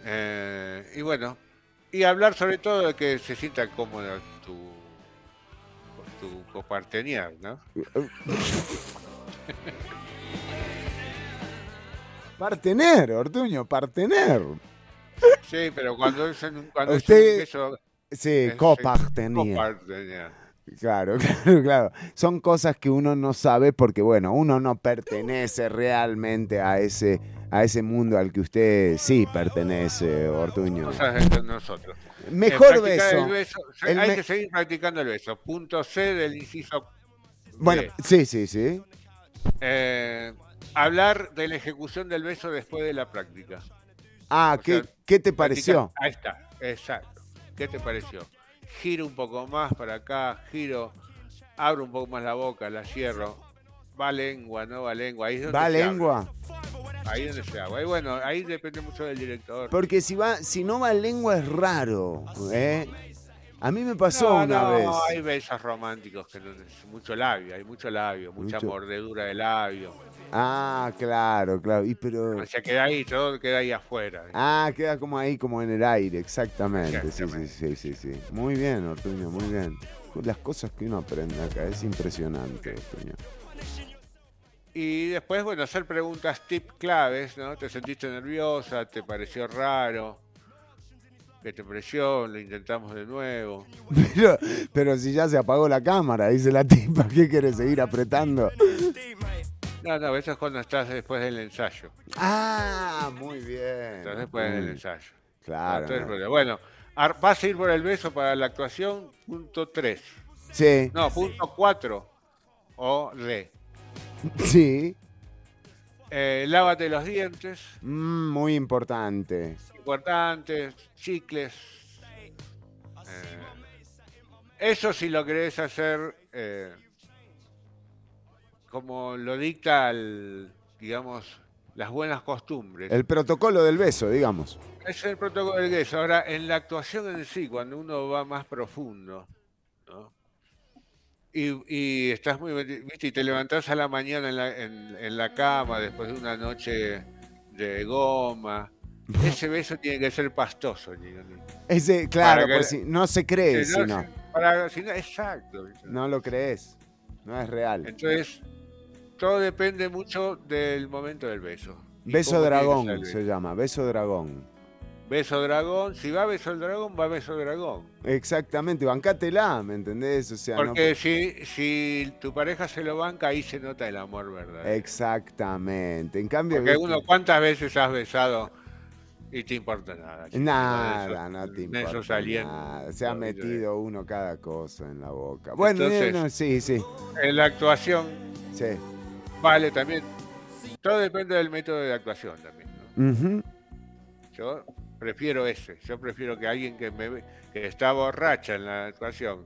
Eh, y bueno, y hablar sobre todo de que se sienta cómodo tu, tu copartenier, ¿no? Partener, Ortuño, partener. Sí, pero cuando es cuando es Usted- un Sí, copartenier. Claro, claro, claro. Son cosas que uno no sabe porque, bueno, uno no pertenece realmente a ese, a ese mundo al que usted sí pertenece, Ortuño. Cosas de nosotros. Mejor Eh, beso. el beso. El Hay me- que seguir practicando el beso. Punto C del inciso. Bueno, B. sí, sí, sí. Eh, hablar de la ejecución del beso después de la práctica. Ah, ¿qué, sea, qué te practicar- pareció? Ahí está, exacto. ¿Qué te pareció? Giro un poco más para acá, giro, abro un poco más la boca, la cierro. Va lengua, no va lengua. Ahí es donde ¿Va se lengua? Ahí es donde se. Ahí, bueno, ahí depende mucho del director. Porque si va, si no va lengua es raro, ¿eh? A mí me pasó No, una no, vez. hay besos románticos que no es mucho labio, hay mucho labio, mucha mordedura de labio. Ah, claro, claro. Y pero. O sea, queda ahí, todo queda ahí afuera. Ah, queda como ahí, como en el aire, exactamente. Sí, sí, sí, sí, sí. Muy bien, Ortuño, muy bien. Las cosas que uno aprende acá, es impresionante, Ortuño. Y después, bueno, hacer preguntas tip claves, ¿no? ¿Te sentiste nerviosa? ¿Te pareció raro? ¿Qué te pareció? Lo intentamos de nuevo. Pero, pero si ya se apagó la cámara, dice la tipa, ¿qué quieres seguir apretando? No, no, eso es cuando estás después del ensayo. Ah, muy bien. Estás después del Mm, ensayo. Claro. Entonces, no. bueno, vas a ir por el beso para la actuación, punto 3. Sí, No, punto 4. O D. sí. Eh, lávate los dientes. Mm, muy importante. importantes, chicles. Eh, eso si lo querés hacer eh, como lo dicta el, digamos, las buenas costumbres. El protocolo del beso, digamos. Es el protocolo del beso. Ahora, en la actuación en sí, cuando uno va más profundo, ¿no? Y, y estás muy ¿viste? y te levantás a la mañana en la, en- en la cama después de una noche de goma. Ese beso tiene que ser pastoso, Gigoni. Ese, claro, que- si no se cree, Si si no, no. si- para- si no- exacto. No lo crees. No es real. Entonces, todo depende mucho del momento del beso. Beso dragón el se llama, beso dragón. Beso dragón, si va beso dragón, va beso dragón. Exactamente, bancátela, ¿me entendés? O sea, no- Porque si, si tu pareja se lo banca, ahí se nota el amor verdadero. Exactamente. En cambio, Porque ¿viste? uno, ¿cuántas veces has besado y te importa nada? chico? Nada, no te importa nada. Se ha metido uno cada cosa en la boca. Bueno, Entonces- no, sí, sí, En la actuación, sí. Vale también. Todo depende del método de actuación también. ¿no? Yo prefiero ese. Yo prefiero que alguien que me que está borracha en la actuación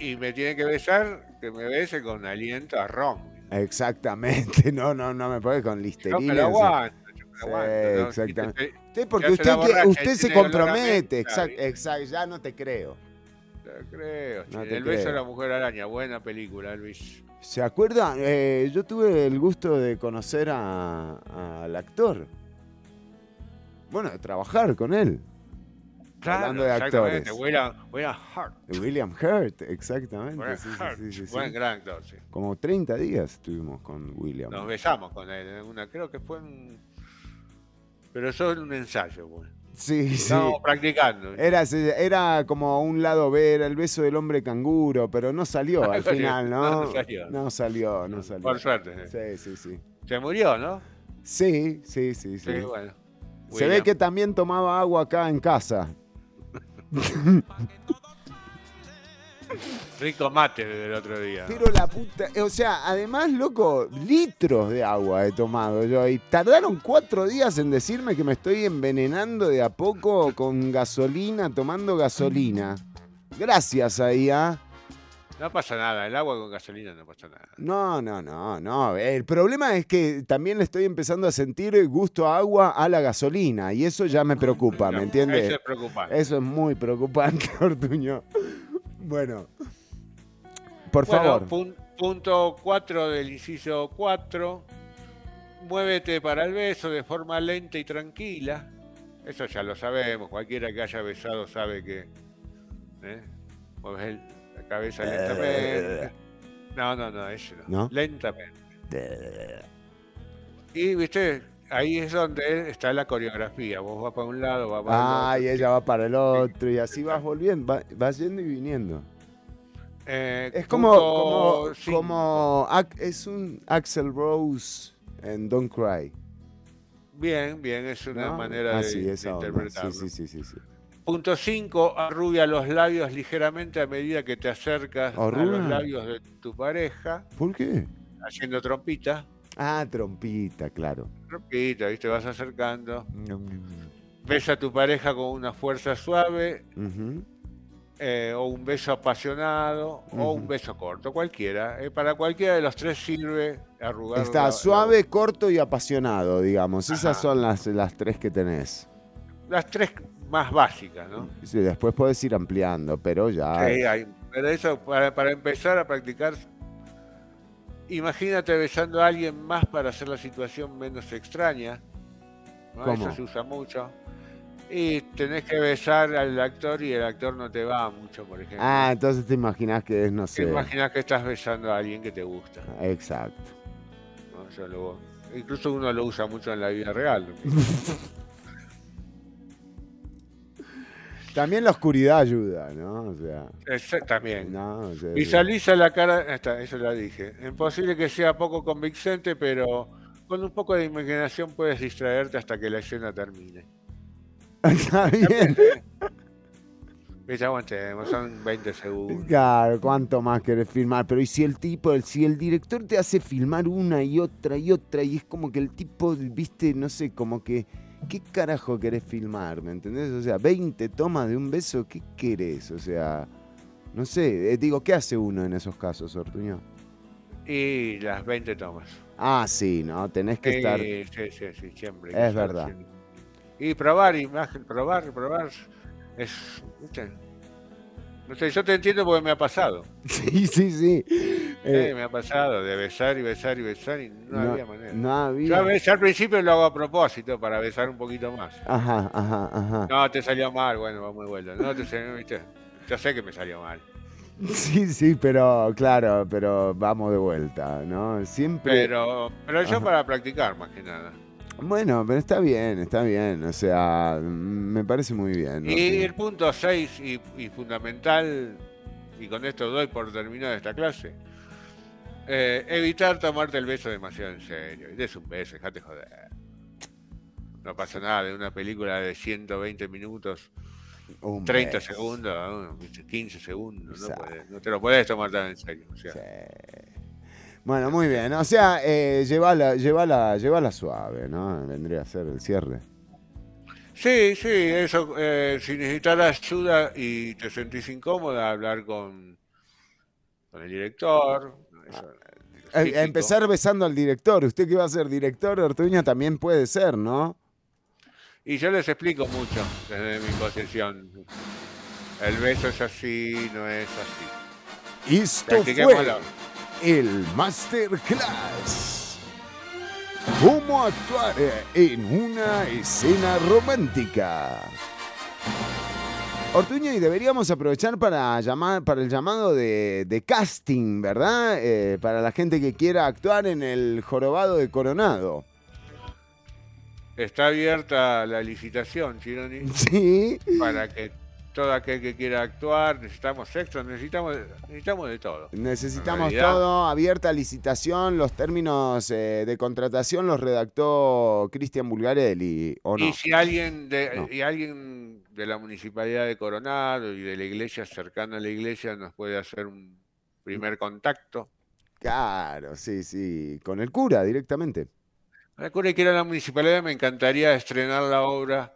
y me tiene que besar, que me bese con aliento a ron. Exactamente, no, no, no me puede con listerina. yo me lo aguanto, exactamente. Sí, porque usted, y usted se compromete, exacto, exacto, ya no te creo. Te creo, No te El beso de la mujer araña, buena película, Luis. ¿Se acuerda? Eh, yo tuve el gusto de conocer a- al actor. Bueno, de trabajar con él. Hablando de exactamente, actores. William, William Hurt. William Hurt, exactamente. William sí, Hurt, sí, sí, sí. Buen gran actor, sí. Como 30 días estuvimos con William. Nos besamos con él en una, creo que fue un... Pero eso en un ensayo, güey. Sí, sí. Estábamos practicando. Era, era como un lado B, era el beso del hombre canguro, pero no salió al No final, ¿no? no salió. No salió, no salió. Por suerte. Sí, sí, sí. Se murió, ¿no? Sí, sí, sí, sí. Sí, bueno. Se ve que también tomaba agua acá en casa. Rico mate del otro día. Pero la puta, o sea, además, loco, litros de agua he tomado yo. Y tardaron cuatro días en decirme que me estoy envenenando de a poco con gasolina, tomando gasolina. Gracias ahí, ¿ah? No pasa nada, el agua con gasolina no pasa nada. No, no, no, no. El problema es que también le estoy empezando a sentir gusto a agua a la gasolina. Y eso ya me preocupa, ¿me entiendes? Eso es preocupante. Eso es muy preocupante, Ortuño. Bueno. Por Bueno, favor. pun- punto 4 del inciso 4. Muévete para el beso de forma lenta y tranquila. Eso ya lo sabemos. Cualquiera que haya besado sabe que. ¿eh? Mueves la cabeza lentamente. No, no, no, eso no. ¿No? Lentamente. Y, viste, ahí es donde está la coreografía. Vos vas para un lado, vas para el otro. Ah, y ella va para el otro y así vas volviendo, va- vas yendo y viniendo. Eh, Es como, como, es un Axel Rose en Don't Cry. Bien, bien, es una ¿no? manera Ah, de, sí, interpretarlo. Sí, sí, sí. Punto 5, arrubia los labios ligeramente a medida que te acercas a los labios de tu pareja, ¿Por qué? haciendo trompita. Ah, trompita, claro. Trompita, ¿viste? Vas acercando. Besa a tu pareja con una fuerza suave, eh, o un beso apasionado, o un beso corto, cualquiera. Eh, para cualquiera de los tres sirve arrugar. Está la- suave, corto y apasionado, digamos. Esas son las, las tres que tenés. la- las tres más básicas, ¿no? Sí, después podés ir ampliando, pero ya. Sí, hay- pero eso, para, para empezar a practicar, imagínate besando a alguien más para hacer la situación menos extraña. ¿no? ¿Cómo? Eso se usa mucho. Y tenés que besar al actor y el actor no te va mucho, por ejemplo. Ah, entonces te imaginás que es, no Te sé. imaginas que estás besando a alguien que te gusta. Exacto. ¿no? Eso lo- incluso uno lo usa mucho en la vida real. También la oscuridad ayuda, ¿no? O sea. También. No, o sea, Visualiza la cara, esta, eso la dije. Es posible que sea poco convincente, pero con un poco de imaginación puedes distraerte hasta que la escena termine. Está bien. Viste, aguantemos, son 20 segundos. Claro, ¿cuánto más querés filmar? Pero ¿y si el tipo, el- si el director te hace filmar una y otra y otra y es como que el tipo, viste, no sé, como que, ¿qué carajo querés filmar? ¿Me entendés? O sea, 20 tomas de un beso, ¿qué querés? O sea, no sé, eh, digo, ¿qué hace uno en esos casos, Ortuño? Y las 20 tomas. Ah, sí, ¿no? Tenés que estar... Sí, sí, sí, siempre. Es verdad. Y probar imagen, probar, probar. Es. No sé, yo te entiendo porque me ha pasado. Sí, sí, sí. Sí, Eh, me ha pasado de besar y besar y besar y no, no, había manera. no Yo había... a veces al principio lo hago a propósito para besar un poquito más. Ajá, ajá, ajá. No, te salió mal, bueno, vamos de vuelta. No, te salió, viste. Yo sé que me salió mal. Sí, sí, pero claro, pero vamos de vuelta, ¿no? Siempre... Pero, pero yo Ajá. para practicar más que nada. Bueno, pero está bien, está bien. O sea, me parece muy bien. ¿no? Y el punto 6 y, y fundamental, y con esto doy por terminada esta clase, eh, evitar tomarte el beso demasiado en serio. Y des un beso, dejate joder. No pasa nada de una película de 120 minutos, Un 30 beso. segundos, ¿no? 15 segundos. No, podés- no te lo puedes tomar tan en serio. o sea. Bueno, muy bien. O sea, eh, llévala suave, ¿no? Vendría a ser el cierre. Sí, sí, eso. eh, si necesitas ayuda y te sentís incómoda, hablar con, con el director. eso, Eh, empezar besando al director. Usted que va a ser director, Ortuño, también puede ser, ¿no? Y yo les explico mucho desde mi posición. El beso es así, no es así. Esto fue. El Masterclass. ¿Cómo actuar eh, en una escena romántica? Ortuño, y deberíamos aprovechar para llamar para el llamado de, de casting, ¿verdad? Eh, para la gente que quiera actuar en el jorobado de Coronado. está abierta la licitación, Chironi, Sí. para que todo aquel que quiera actuar, necesitamos sexo, necesitamos, necesitamos de todo. Necesitamos todo, abierta licitación, los términos eh, de contratación los redactó Cristian Bulgarelli, ¿o no? Y si alguien de, No. y alguien de la municipalidad de Coronado y de la iglesia cercana a la iglesia nos puede hacer un primer contacto. Claro, sí, sí, con el cura directamente. Recuerde que ir a la municipalidad me encantaría estrenar la obra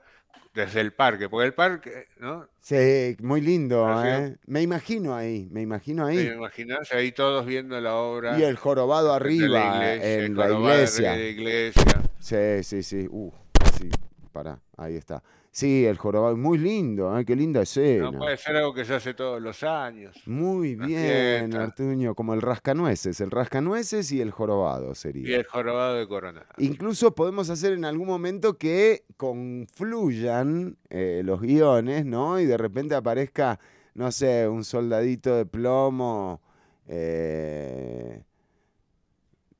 desde el parque, porque el parque, ¿no? Sí, muy lindo. ¿eh? Me imagino ahí, me imagino ¿Te ahí. imaginas? Ahí todos viendo la obra. Y el jorobado arriba la iglesia, el en de la iglesia. Sí, sí, sí. Uh, sí, pará, ahí está. Sí, el jorobado, muy lindo, ¿eh? Qué linda escena. No puede ser algo que se hace todos los años. Muy Una bien, fiesta. Artuño, como el rascanueces, el rascanueces y el jorobado sería. Y el jorobado de Coronado. Incluso podemos hacer en algún momento que confluyan eh, los guiones, ¿no? Y de repente aparezca, no sé, un soldadito de plomo, eh,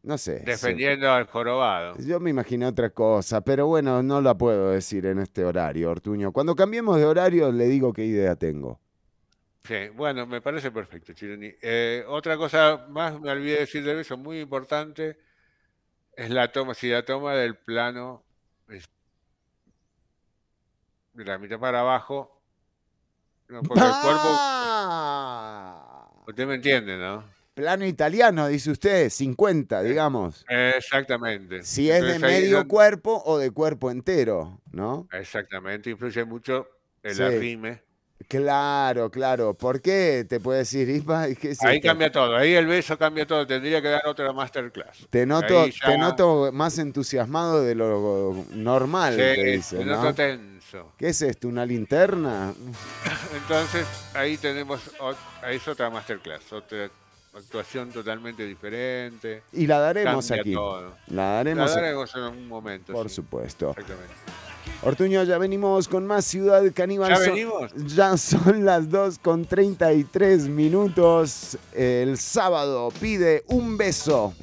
no sé. se- Defendiendo al jorobado. Yo me imaginé otra cosa, pero bueno, no la puedo decir en este horario, Ortuño. Cuando cambiemos de horario, le digo qué idea tengo. Sí, bueno, me parece perfecto, Chironi. Eh, otra cosa más, me olvidé decir de eso, muy importante, es la toma, si la toma del plano es de la mitad para abajo, no, porque el cuerpo, ¡Ah! usted me entiende, ¿no? Plano italiano, dice usted, 50, digamos. Eh, Exactamente. Si es de Entonces medio cuerpo o de cuerpo entero, ¿no? Exactamente, influye mucho el Sí. arrime. Claro, claro. ¿Por qué? Te puede decir, Isma, ¿qué es Ahí esto? cambia todo, ahí el beso cambia todo, tendría que dar otra masterclass. Te noto, ya- te noto más entusiasmado de lo normal, Sí, te dice, me ¿no? noto tenso. ¿Qué es esto? ¿Una linterna? Entonces, ahí tenemos, ahí es otra masterclass, otra actuación totalmente diferente. Y la daremos Cambia aquí. todo. La daremos La daremos en un momento. Por sí, supuesto. Exactamente. Ortuño, ya venimos con más Ciudad Caníbal. ¿Ya Son- venimos? Ya son las 2 con 33 minutos. El sábado pide un beso.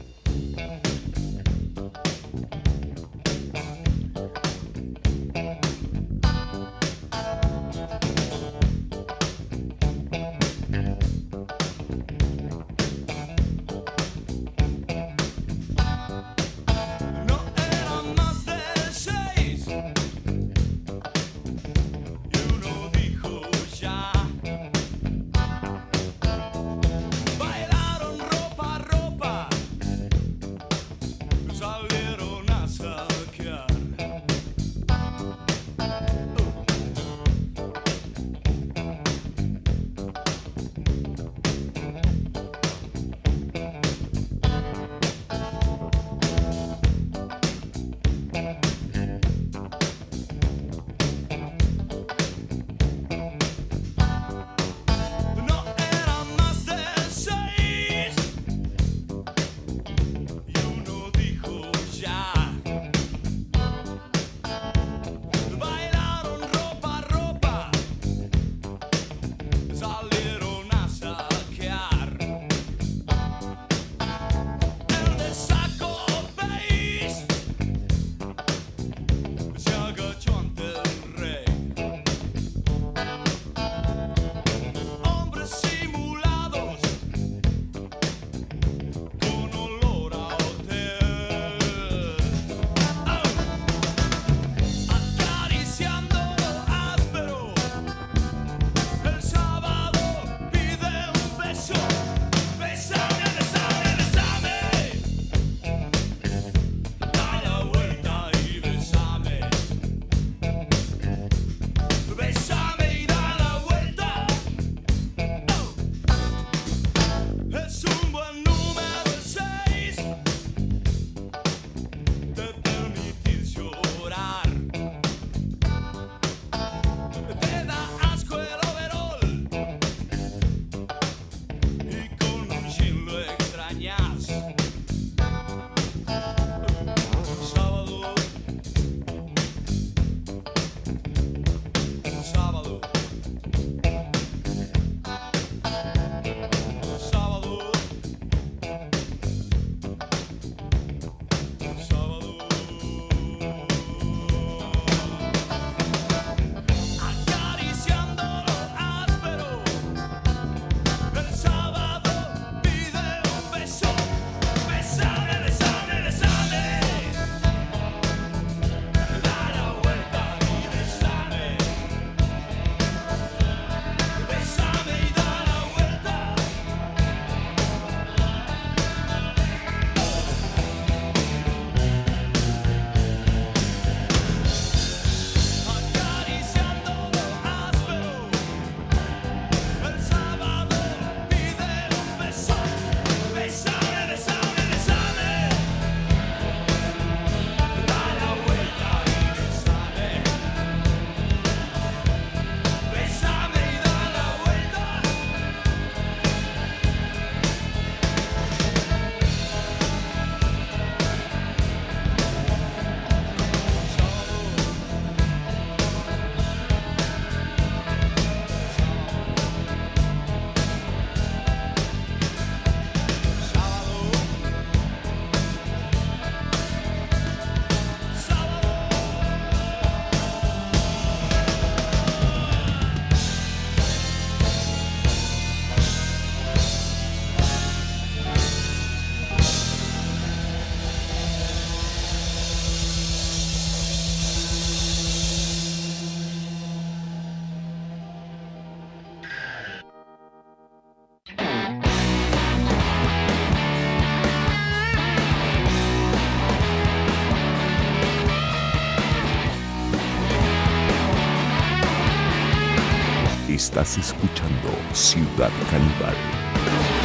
Ciudad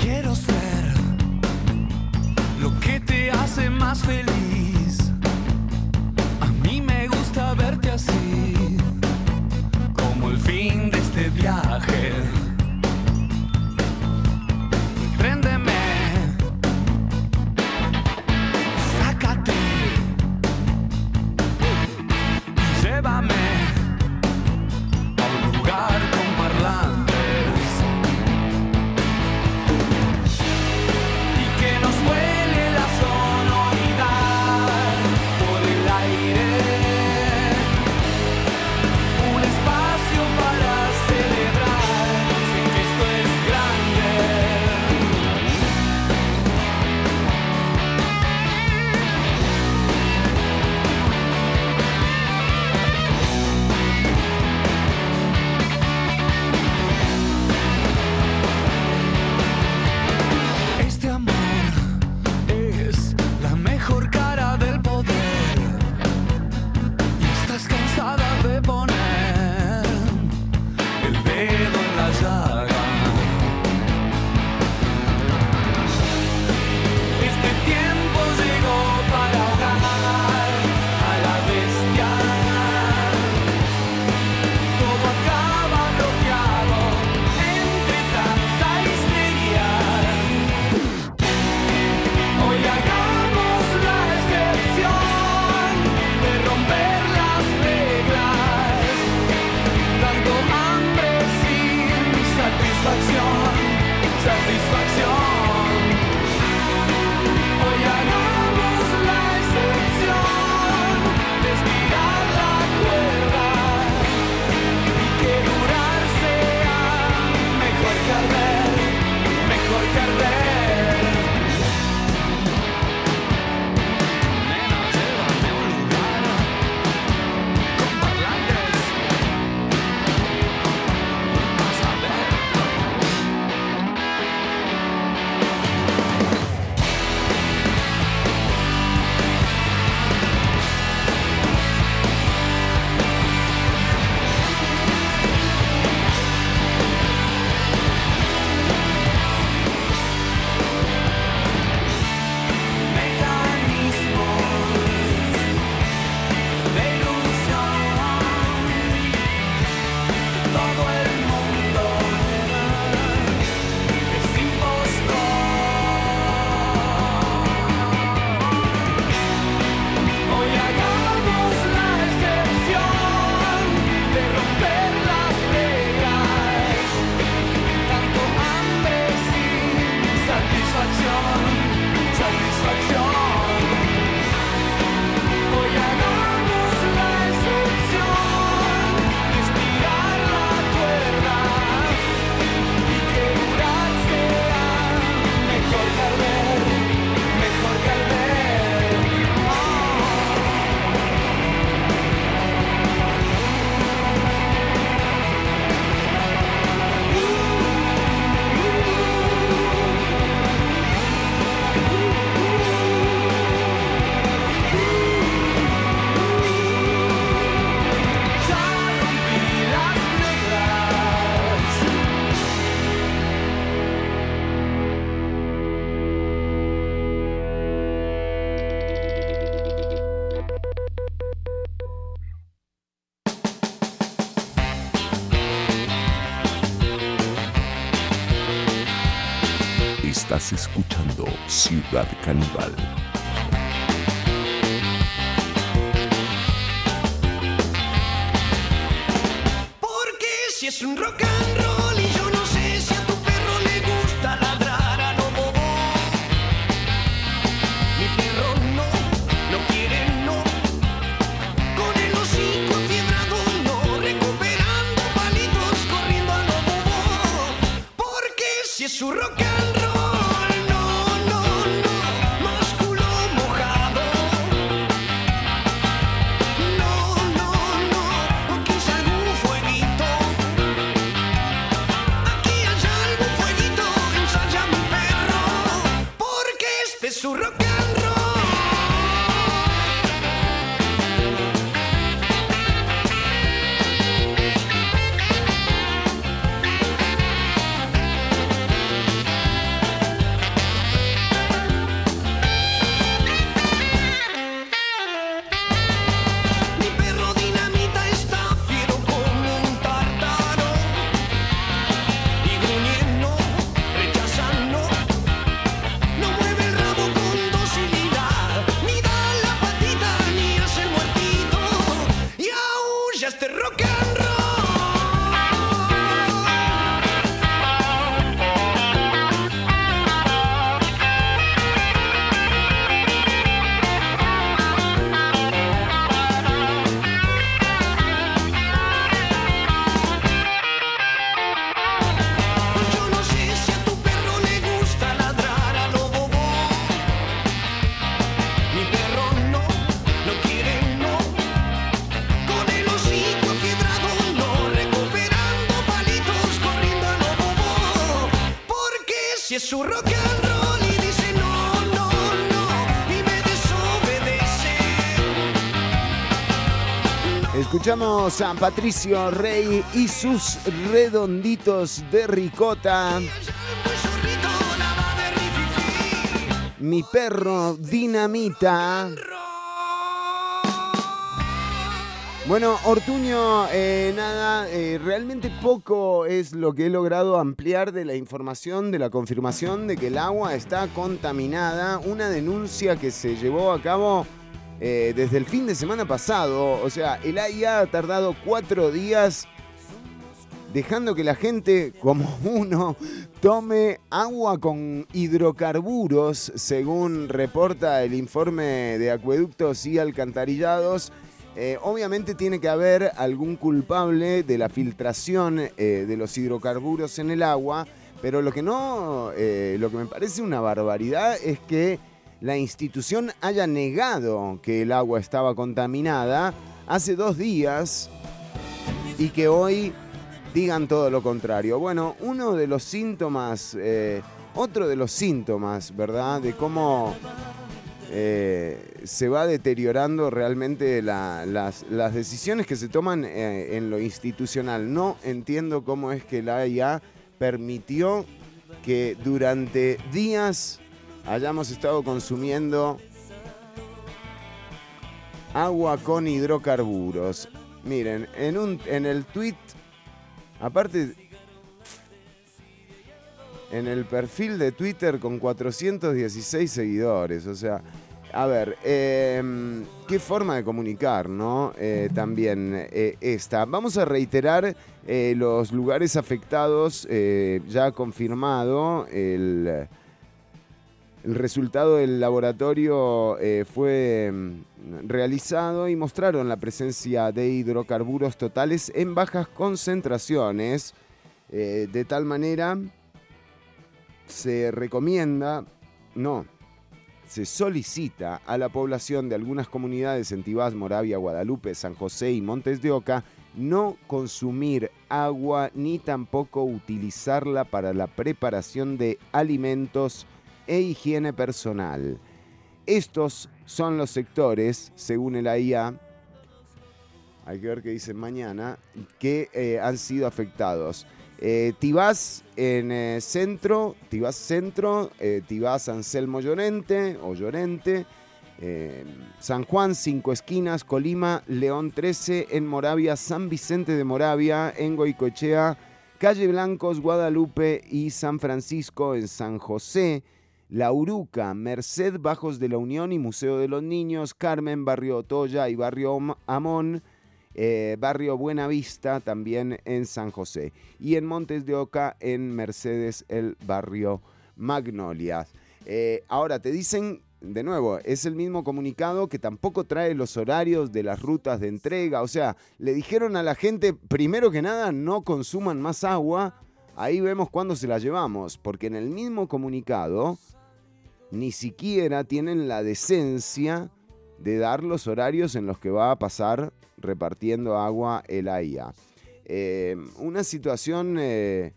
Quiero ser lo que te hace más feliz. Escuchando Ciudad Caníbal. Escuchamos a Patricio Rey y sus redonditos de ricota. Mi perro dinamita. Bueno, Ortuño, eh, nada, eh, realmente poco es lo que he logrado ampliar de la información, de la confirmación de que el agua está contaminada. Una denuncia que se llevó a cabo eh, desde el fin de semana pasado. O sea, el AIA ha tardado cuatro días dejando que la gente, como uno, tome agua con hidrocarburos, según reporta el informe de acueductos y alcantarillados. Eh, obviamente tiene que haber algún culpable de la filtración eh, de los hidrocarburos en el agua, pero lo que no, lo que me parece una barbaridad es que la institución haya negado que el agua estaba contaminada hace dos días y que hoy digan todo lo contrario. Bueno, uno de los síntomas, eh, otro de los síntomas, ¿verdad? De cómo eh, se va deteriorando realmente la- las, las decisiones que se toman eh, en lo institucional. No entiendo cómo es que la AIA permitió que durante días hayamos estado consumiendo agua con hidrocarburos. Miren, en, un, en el tweet, aparte, en el perfil de Twitter con 416 seguidores, o sea, a ver, em, qué forma de comunicar, ¿no? Eh, también eh, esta. Vamos a reiterar eh, los lugares afectados, ya confirmado el... El resultado del laboratorio eh, fue mm, realizado y mostraron la presencia de hidrocarburos totales en bajas concentraciones. eh, de tal manera, se recomienda, no, se solicita a la población de algunas comunidades en Tibás, Moravia, Guadalupe, San José y Montes de Oca no consumir agua ni tampoco utilizarla para la preparación de alimentos e higiene personal. Estos son los sectores, según el AIA, hay que ver qué dicen mañana, que eh, han sido afectados. Eh, Tibás en eh, centro, Tibás centro, eh, Tibás Anselmo Llorente o Llorente, San Juan, Cinco Esquinas, Colima, León 13, en Moravia, San Vicente de Moravia, en Goicoechea, Calle Blancos, Guadalupe y San Francisco en San José, La Uruca, Merced, Bajos de la Unión y Museo de los Niños, Carmen, Barrio Otoya y Barrio Amón, eh, Barrio Buenavista también en San José y en Montes de Oca en Mercedes el Barrio Magnolias. Eh, ahora te dicen de nuevo, es el mismo comunicado que tampoco trae los horarios de las rutas de entrega. O sea, le dijeron a la gente, primero que nada, no consuman más agua. Ahí vemos cuándo se la llevamos. Porque en el mismo comunicado ni siquiera tienen la decencia de dar los horarios en los que va a pasar repartiendo agua el AIA. Eh, una situación eh,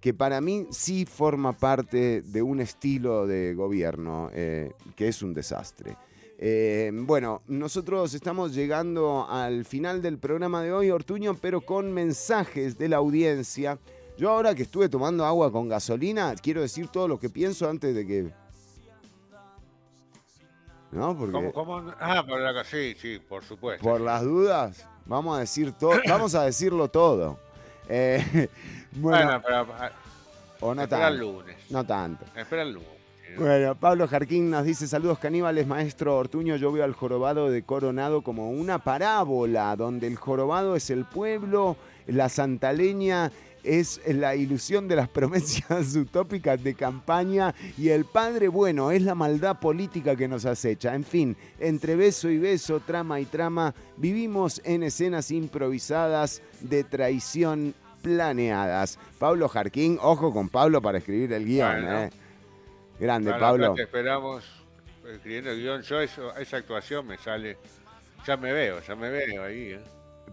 que para mí sí forma parte de un estilo de gobierno eh, que es un desastre. Bueno, nosotros estamos llegando al final del programa de hoy, Ortuño, pero con mensajes de la audiencia. Yo ahora que estuve tomando agua con gasolina, quiero decir todo lo que pienso antes de que... ¿No? Porque ¿Cómo, cómo? Ah, por la sí, sí, por supuesto. por las dudas, vamos a decir todo, vamos a decirlo todo. Eh, bueno, Bueno, pero ah, o no espera el tanto. lunes. No tanto. espera el lunes. Bueno, Pablo Jarquín nos dice, saludos caníbales, maestro Ortuño, yo veo al jorobado de Coronado como una parábola, donde el jorobado es el pueblo, la santaleña es la ilusión de las promesas utópicas de campaña y el padre bueno es la maldad política que nos acecha. En fin, entre beso y beso, trama y trama, vivimos en escenas improvisadas de traición planeadas. Pablo Jarquín, ojo con Pablo para escribir el guion, Bueno. ¿eh? Grande, Para Pablo. Te esperamos escribiendo el guion. Yo eso, esa actuación me sale. Ya me veo, ya me veo ahí. ¿eh?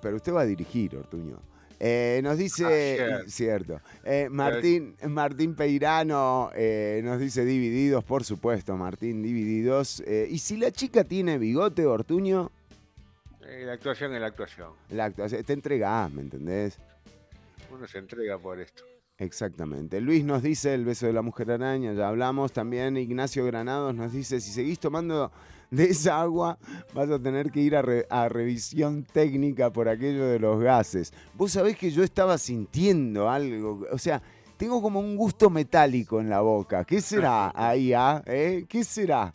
Pero usted va a dirigir, Ortuño. Eh, nos dice, Ah, cierto. eh, Martín, Martín Peirano eh, nos dice divididos, por supuesto, Martín, divididos. Y si la chica tiene bigote, Ortuño, La actuación es la actuación. la actuación, te entregás, ¿me entendés? Uno se entrega por esto. Exactamente. Luis nos dice el beso de la mujer araña, ya hablamos. También Ignacio Granados nos dice, si seguís tomando de esa agua, vas a tener que ir a, re- a revisión técnica por aquello de los gases. Vos sabés que yo estaba sintiendo algo, o sea, tengo como un gusto metálico en la boca. ¿Qué será ahí, ah? ¿Eh? ¿Qué será?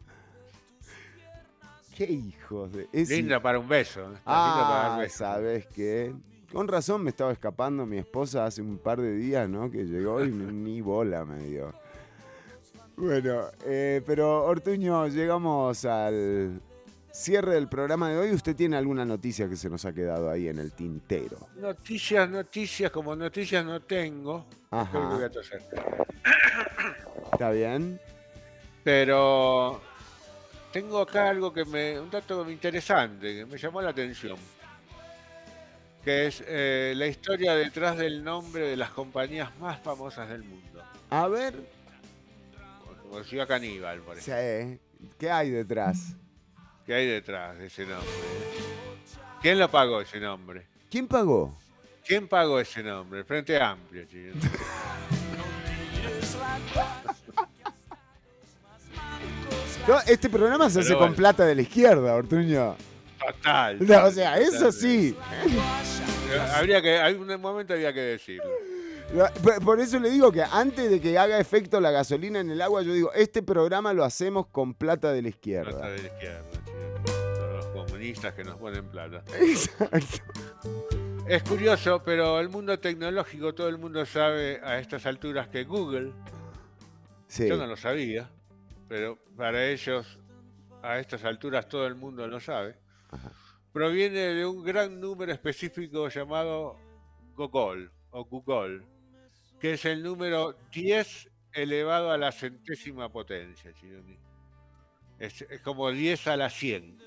¿Qué hijos de...? es- Linda para un beso. Ah. ¿sabes qué? Con razón me estaba escapando mi esposa hace un par de días, ¿no? Que llegó y ni bola me dio. Bueno, eh, pero Ortuño, llegamos al cierre del programa de hoy. ¿Usted tiene alguna noticia que se nos ha quedado ahí en el tintero? Noticias, noticias, como noticias no tengo. Ajá. Que voy a toser. ¿Está bien? Pero tengo acá algo que me. un dato interesante, que me llamó la atención. Que es eh, la historia detrás del nombre de las compañías más famosas del mundo. A ver, Como Ciudad Caníbal, por ejemplo. sí, ¿qué hay detrás? ¿Qué hay detrás de ese nombre? ¿Quién lo pagó ese nombre? ¿Quién pagó? ¿Quién pagó ese nombre? El Frente Amplio, chino. No, Este programa se Pero hace con plata de la izquierda, Ortuño. Fatal. No, o sea, eso sí. Habría que, algún momento había que decirlo. Por- eso le digo que antes de que haga efecto la gasolina en el agua, yo digo, este programa lo hacemos con plata de la Plata izquierda. de la izquierda, chino. Todos los comunistas que nos ponen plata. Exacto. Es curioso, pero el mundo tecnológico, todo el mundo sabe a estas alturas que Google, Sí. yo no lo sabía, pero para ellos a estas alturas todo el mundo lo sabe, proviene de un gran número específico llamado Gogol o Google, que es el número 10 elevado a la centésima potencia. Chironi. Es, es como 10 a la 100.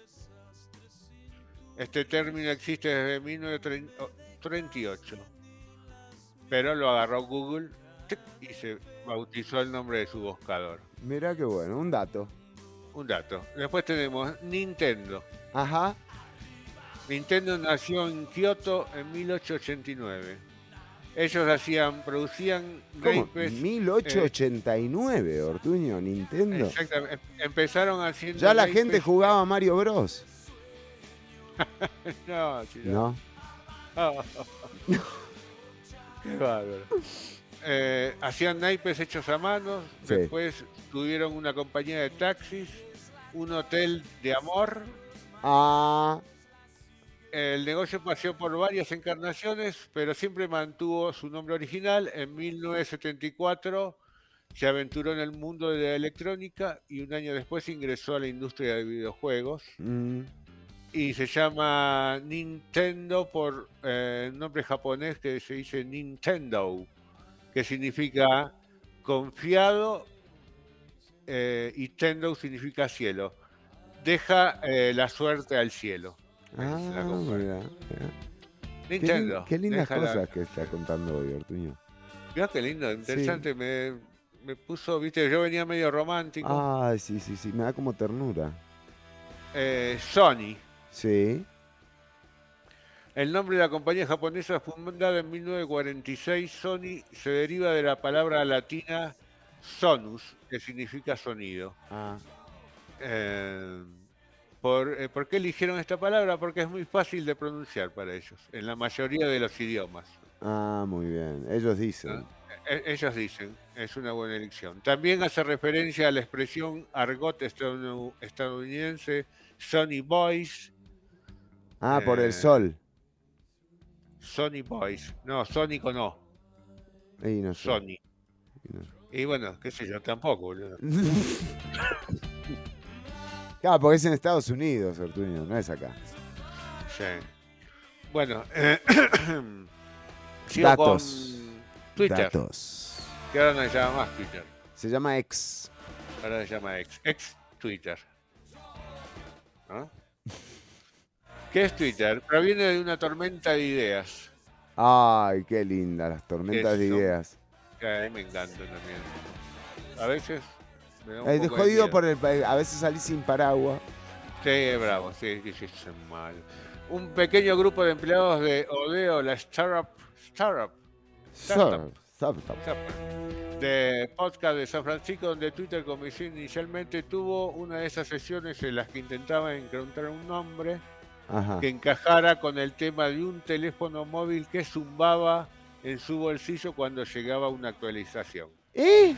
Este término existe desde 1938, pero lo agarró Google y se bautizó el nombre de su buscador. Mirá qué bueno, un dato. Un dato. Después tenemos Nintendo. Ajá. Nintendo nació en Kioto en 1889. Ellos hacían, producían ¿Cómo? naipes, 1889, Ortuño, Nintendo. eh, exactamente, em- empezaron haciendo Ya la gente jugaba Mario Bros. no, chino. ¿No? Oh. Qué bárbaro. Eh, hacían naipes hechos a mano, Sí. después tuvieron una compañía de taxis, un hotel de amor. Ah, El negocio pasó por varias encarnaciones, pero siempre mantuvo su nombre original. En 1974 se aventuró en el mundo de la electrónica y un año después ingresó a la industria de videojuegos. mm, Y se llama Nintendo por eh, el nombre japonés que se dice Nintendo, que significa confiado eh, y Tendo significa cielo. Deja eh, la suerte al cielo. Ah. Qué, Nintendo. qué lindas cosas que está contando hoy, Ortuño. Mirá qué lindo, interesante. Me, me puso, viste, yo venía medio romántico. Ay, sí, sí, sí, me da como ternura. Eh, Sony. Sí. El nombre de la compañía japonesa fundada en 1946, Sony, se deriva de la palabra latina sonus, que significa sonido. Ah, Eh, por, eh, ¿Por qué eligieron esta palabra? Porque es muy fácil de pronunciar para ellos, en la mayoría de los idiomas. ah, muy bien. Ellos dicen. E- Ellos dicen, es una buena elección. También hace referencia a la expresión argot estadounidense Sony Boys. Ah, por Eh, el sol. Sony Boys. No, Sónico no. Y no sé. Sony. Y bueno, qué sé yo, tampoco, boludo. Claro, porque es en Estados Unidos, Ortuño, no es acá. Sí. Bueno, eh, sigo Datos. con Twitter. Datos. Que ahora no se llama más Twitter. Se llama ex. Ahora se llama ex, ex Twitter. ¿No? ¿Qué es Twitter? Proviene de una tormenta de ideas. Ay, qué linda, las tormentas de ideas. A mí me encantan también. A veces Eh, jodido por el a veces salís sin paraguas. Sí, bravo, sí, sí, sí, mal. Un pequeño grupo de empleados de Odeo, la startup, startup, startup, startup, de podcast de San Francisco, donde Twitter comenzó inicialmente, tuvo una de esas sesiones en las que intentaba encontrar un nombre Ajá. que encajara con el tema de un teléfono móvil que zumbaba en su bolsillo cuando llegaba una actualización. ¿Eh?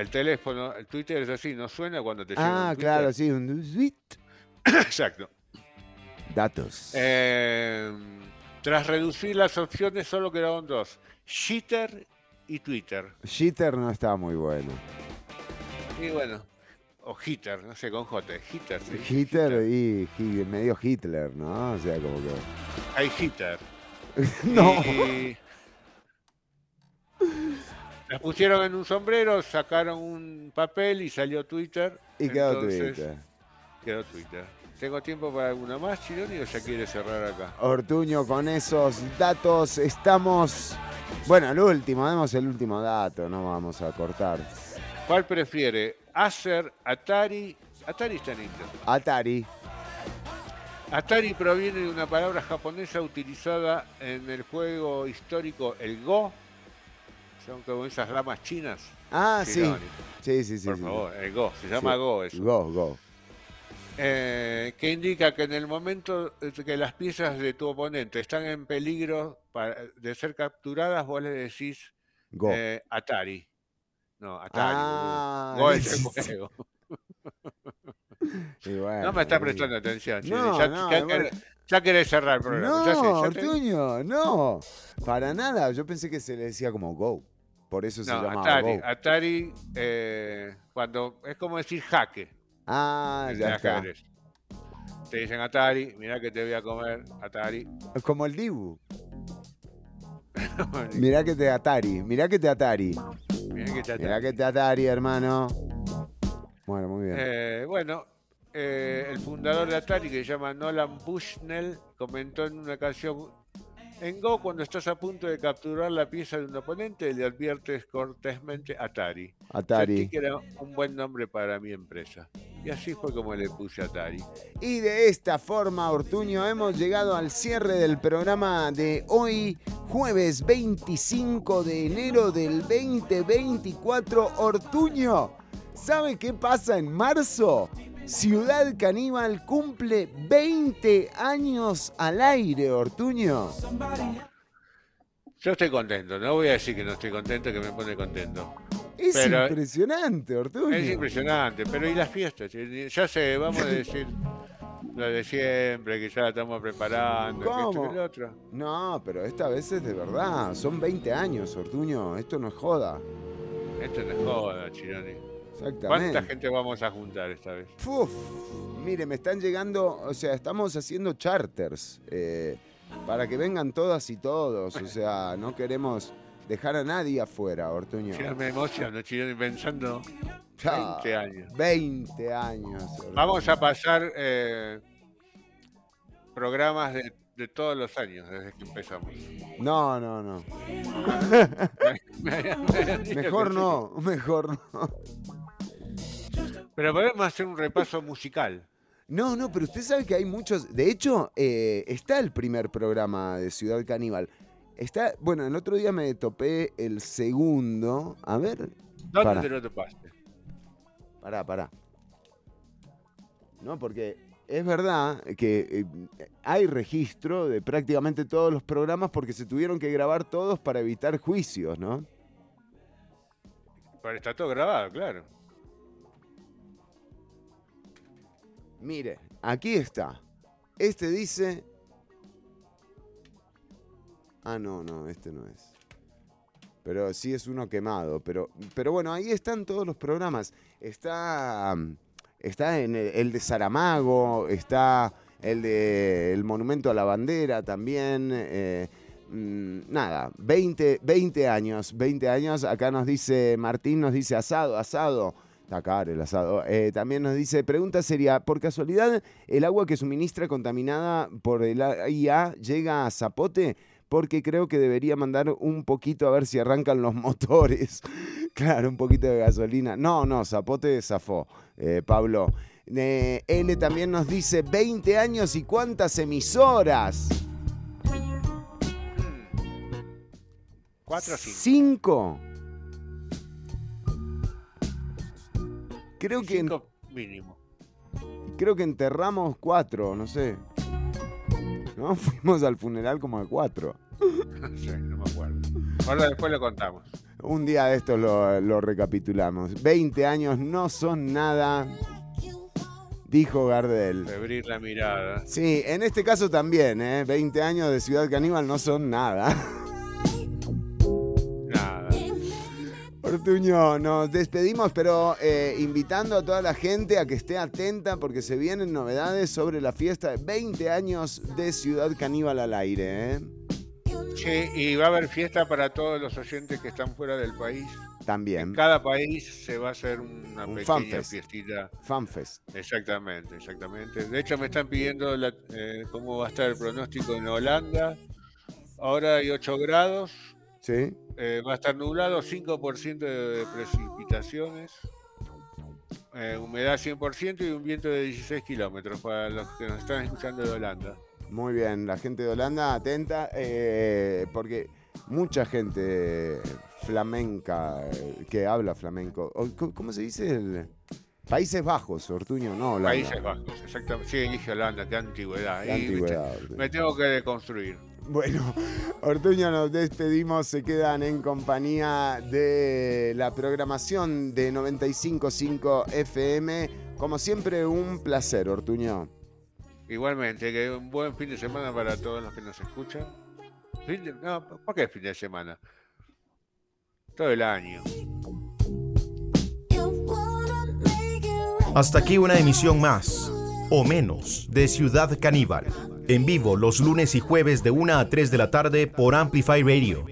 El teléfono, el Twitter es así, no suena cuando te llega Ah, un claro, sí, un tweet. Exacto. Datos. Eh, tras reducir las opciones, solo quedaron dos: Shitter y Twitter. Jitter no está muy bueno. Y bueno, o Hitter, no sé, con J, Hitter. sí. Hitler y medio Hitler, ¿no? O sea, como que. Hay Hitter. No. Y- las pusieron en un sombrero, sacaron un papel y salió Twitter. Y quedó entonces, Twitter. Quedó Twitter. ¿Tengo tiempo para alguna más, Chironi, o ya quiere cerrar acá? Ortuño, con esos datos estamos. Bueno, el último, demos el último dato, no vamos a cortar. ¿Cuál prefiere? Acer, Atari. Atari está en Inter. Atari. Atari proviene de una palabra japonesa utilizada en el juego histórico, el Go. Son como esas ramas chinas. Ah, sí. Sí, sí, sí. Por sí. favor, el Go. Se llama Sí. Go eso. Go, go. Eh, que indica que en el momento de que las piezas de tu oponente están en peligro para- de ser capturadas, vos le decís Go. eh, Atari. No, Atari. Ah. Go es el sí. juego. Y bueno, No me está y- prestando atención. No, ya, no, ya bueno. querés, ya querés cerrar el programa. No, ya sé, Ortuño, no. Para nada. Yo pensé que se le decía como go. Por eso se llamaba Atari. go. Atari, eh, cuando es como decir jaque. Ah, ya está. ajedrez. Te dicen Atari, mira que te voy a comer, Atari. Es como el Dibu. Mirá que te Atari. Mirá que te Atari. Mirá que te Mirá Atari. que te Atari, hermano. Bueno, muy bien. Eh, bueno, eh, el fundador de Atari, que se llama Nolan Bushnell, comentó en una canción: En Go, cuando estás a punto de capturar la pieza de un oponente, le adviertes cortésmente Atari. Atari. Sentí que era un buen nombre para mi empresa. Y así fue como le puse Atari. Y de esta forma, Ortuño, hemos llegado al cierre del programa de hoy, jueves 25 de enero del 2024. Ortuño, ¿sabe qué pasa en marzo? Ciudad Caníbal cumple 20 años al aire, Ortuño. Yo estoy contento, no voy a decir que no estoy contento, que me pone contento. Es Pero- impresionante, Ortuño. Es impresionante, pero ¿y las fiestas? Ya sé, vamos a decir lo de siempre, que ya la estamos preparando, ¿Cómo? que lo otro. No, pero esta vez es de verdad. Son 20 años, Ortuño. Esto no es joda. Esto no es joda, Chironi. Exactamente. ¿Cuánta gente vamos a juntar esta vez? Uf, mire, me están llegando, o sea, estamos haciendo charters eh, para que vengan todas y todos. O sea, no queremos dejar a nadie afuera, Ortuño. Ya me emociono, Chironi, pensando Ya, 20 años. 20 años. Ortuño. Vamos a pasar eh, programas de, de todos los años desde que empezamos. No, no, no. Me me Mejor no, mejor no. Pero podemos hacer un repaso musical. No, no, pero usted sabe que hay muchos. De hecho, eh, está el primer programa de Ciudad Caníbal. Está, bueno, el otro día me topé el segundo. A ver. ¿Dónde Pará. te lo topaste? Pará, pará. No, porque es verdad que eh, hay registro de prácticamente todos los programas porque se tuvieron que grabar todos para evitar juicios, ¿no? Pero está todo grabado, claro. Mire, aquí está. Este dice... Ah, no, no, este no es. Pero sí es uno quemado. Pero, pero bueno, ahí están todos los programas. Está, está en el, el de Saramago, está el de el Monumento a la Bandera también. eh, mm, nada, 20, 20 años, 20 años. Acá nos dice, Martín nos dice asado, asado. Está caro el asado. Eh, también nos dice, pregunta sería, ¿por casualidad el agua que suministra contaminada por el IA llega a Zapote? Porque creo que debería mandar un poquito a ver si arrancan los motores. claro, un poquito de gasolina. No, no, Zapote zafó, eh, Pablo. Eh, L también nos dice 20 años y cuántas emisoras. ¿Cuatro o cinco? ¿Cinco? Creo que, en- mínimo. creo que enterramos cuatro, no sé. ¿No? Fuimos al funeral como de cuatro. No sé, no me acuerdo. Ahora después lo contamos. Un día de estos lo, lo recapitulamos. 20 años no son nada, dijo Gardel. Abrir la mirada. Sí, en este caso también, ¿eh? 20 años de Ciudad Caníbal no son. Nada. Ortuño, nos despedimos, pero eh, invitando a toda la gente a que esté atenta porque se vienen novedades sobre la fiesta de 20 años de Ciudad Caníbal al aire. ¿eh? Sí, y va a haber fiesta para todos los oyentes que están fuera del país. También. En cada país se va a hacer una Un pequeña fanfest. fiestita. Fanfest. Exactamente, exactamente. De hecho, me están pidiendo la- eh, cómo va a estar el pronóstico en Holanda. Ahora hay 8 grados. ¿Sí? eh, va a estar nublado, 5% de precipitaciones. eh, humedad 100% y un viento de 16 kilómetros para los que nos están escuchando de Holanda. Muy bien, la gente de Holanda atenta eh, porque mucha gente flamenca eh, que habla flamenco. ¿Cómo se dice? El- Países Bajos, Ortuño, no Holanda. Países Bajos, exactamente. Sí, dije Holanda, qué antigüedad. Viste, antigüedad, me tengo que deconstruir. Bueno, Ortuño, nos despedimos. Se quedan en compañía de la programación de 95.5 FM. Como siempre, un placer, Ortuño. Igualmente, que un buen fin de semana para todos los que nos escuchan. Fin de- no, ¿por qué fin de semana? Todo el año. Hasta aquí una emisión más, o menos, de Ciudad Caníbal. En vivo los lunes y jueves de 1 a 3 de la tarde por Amplify Radio.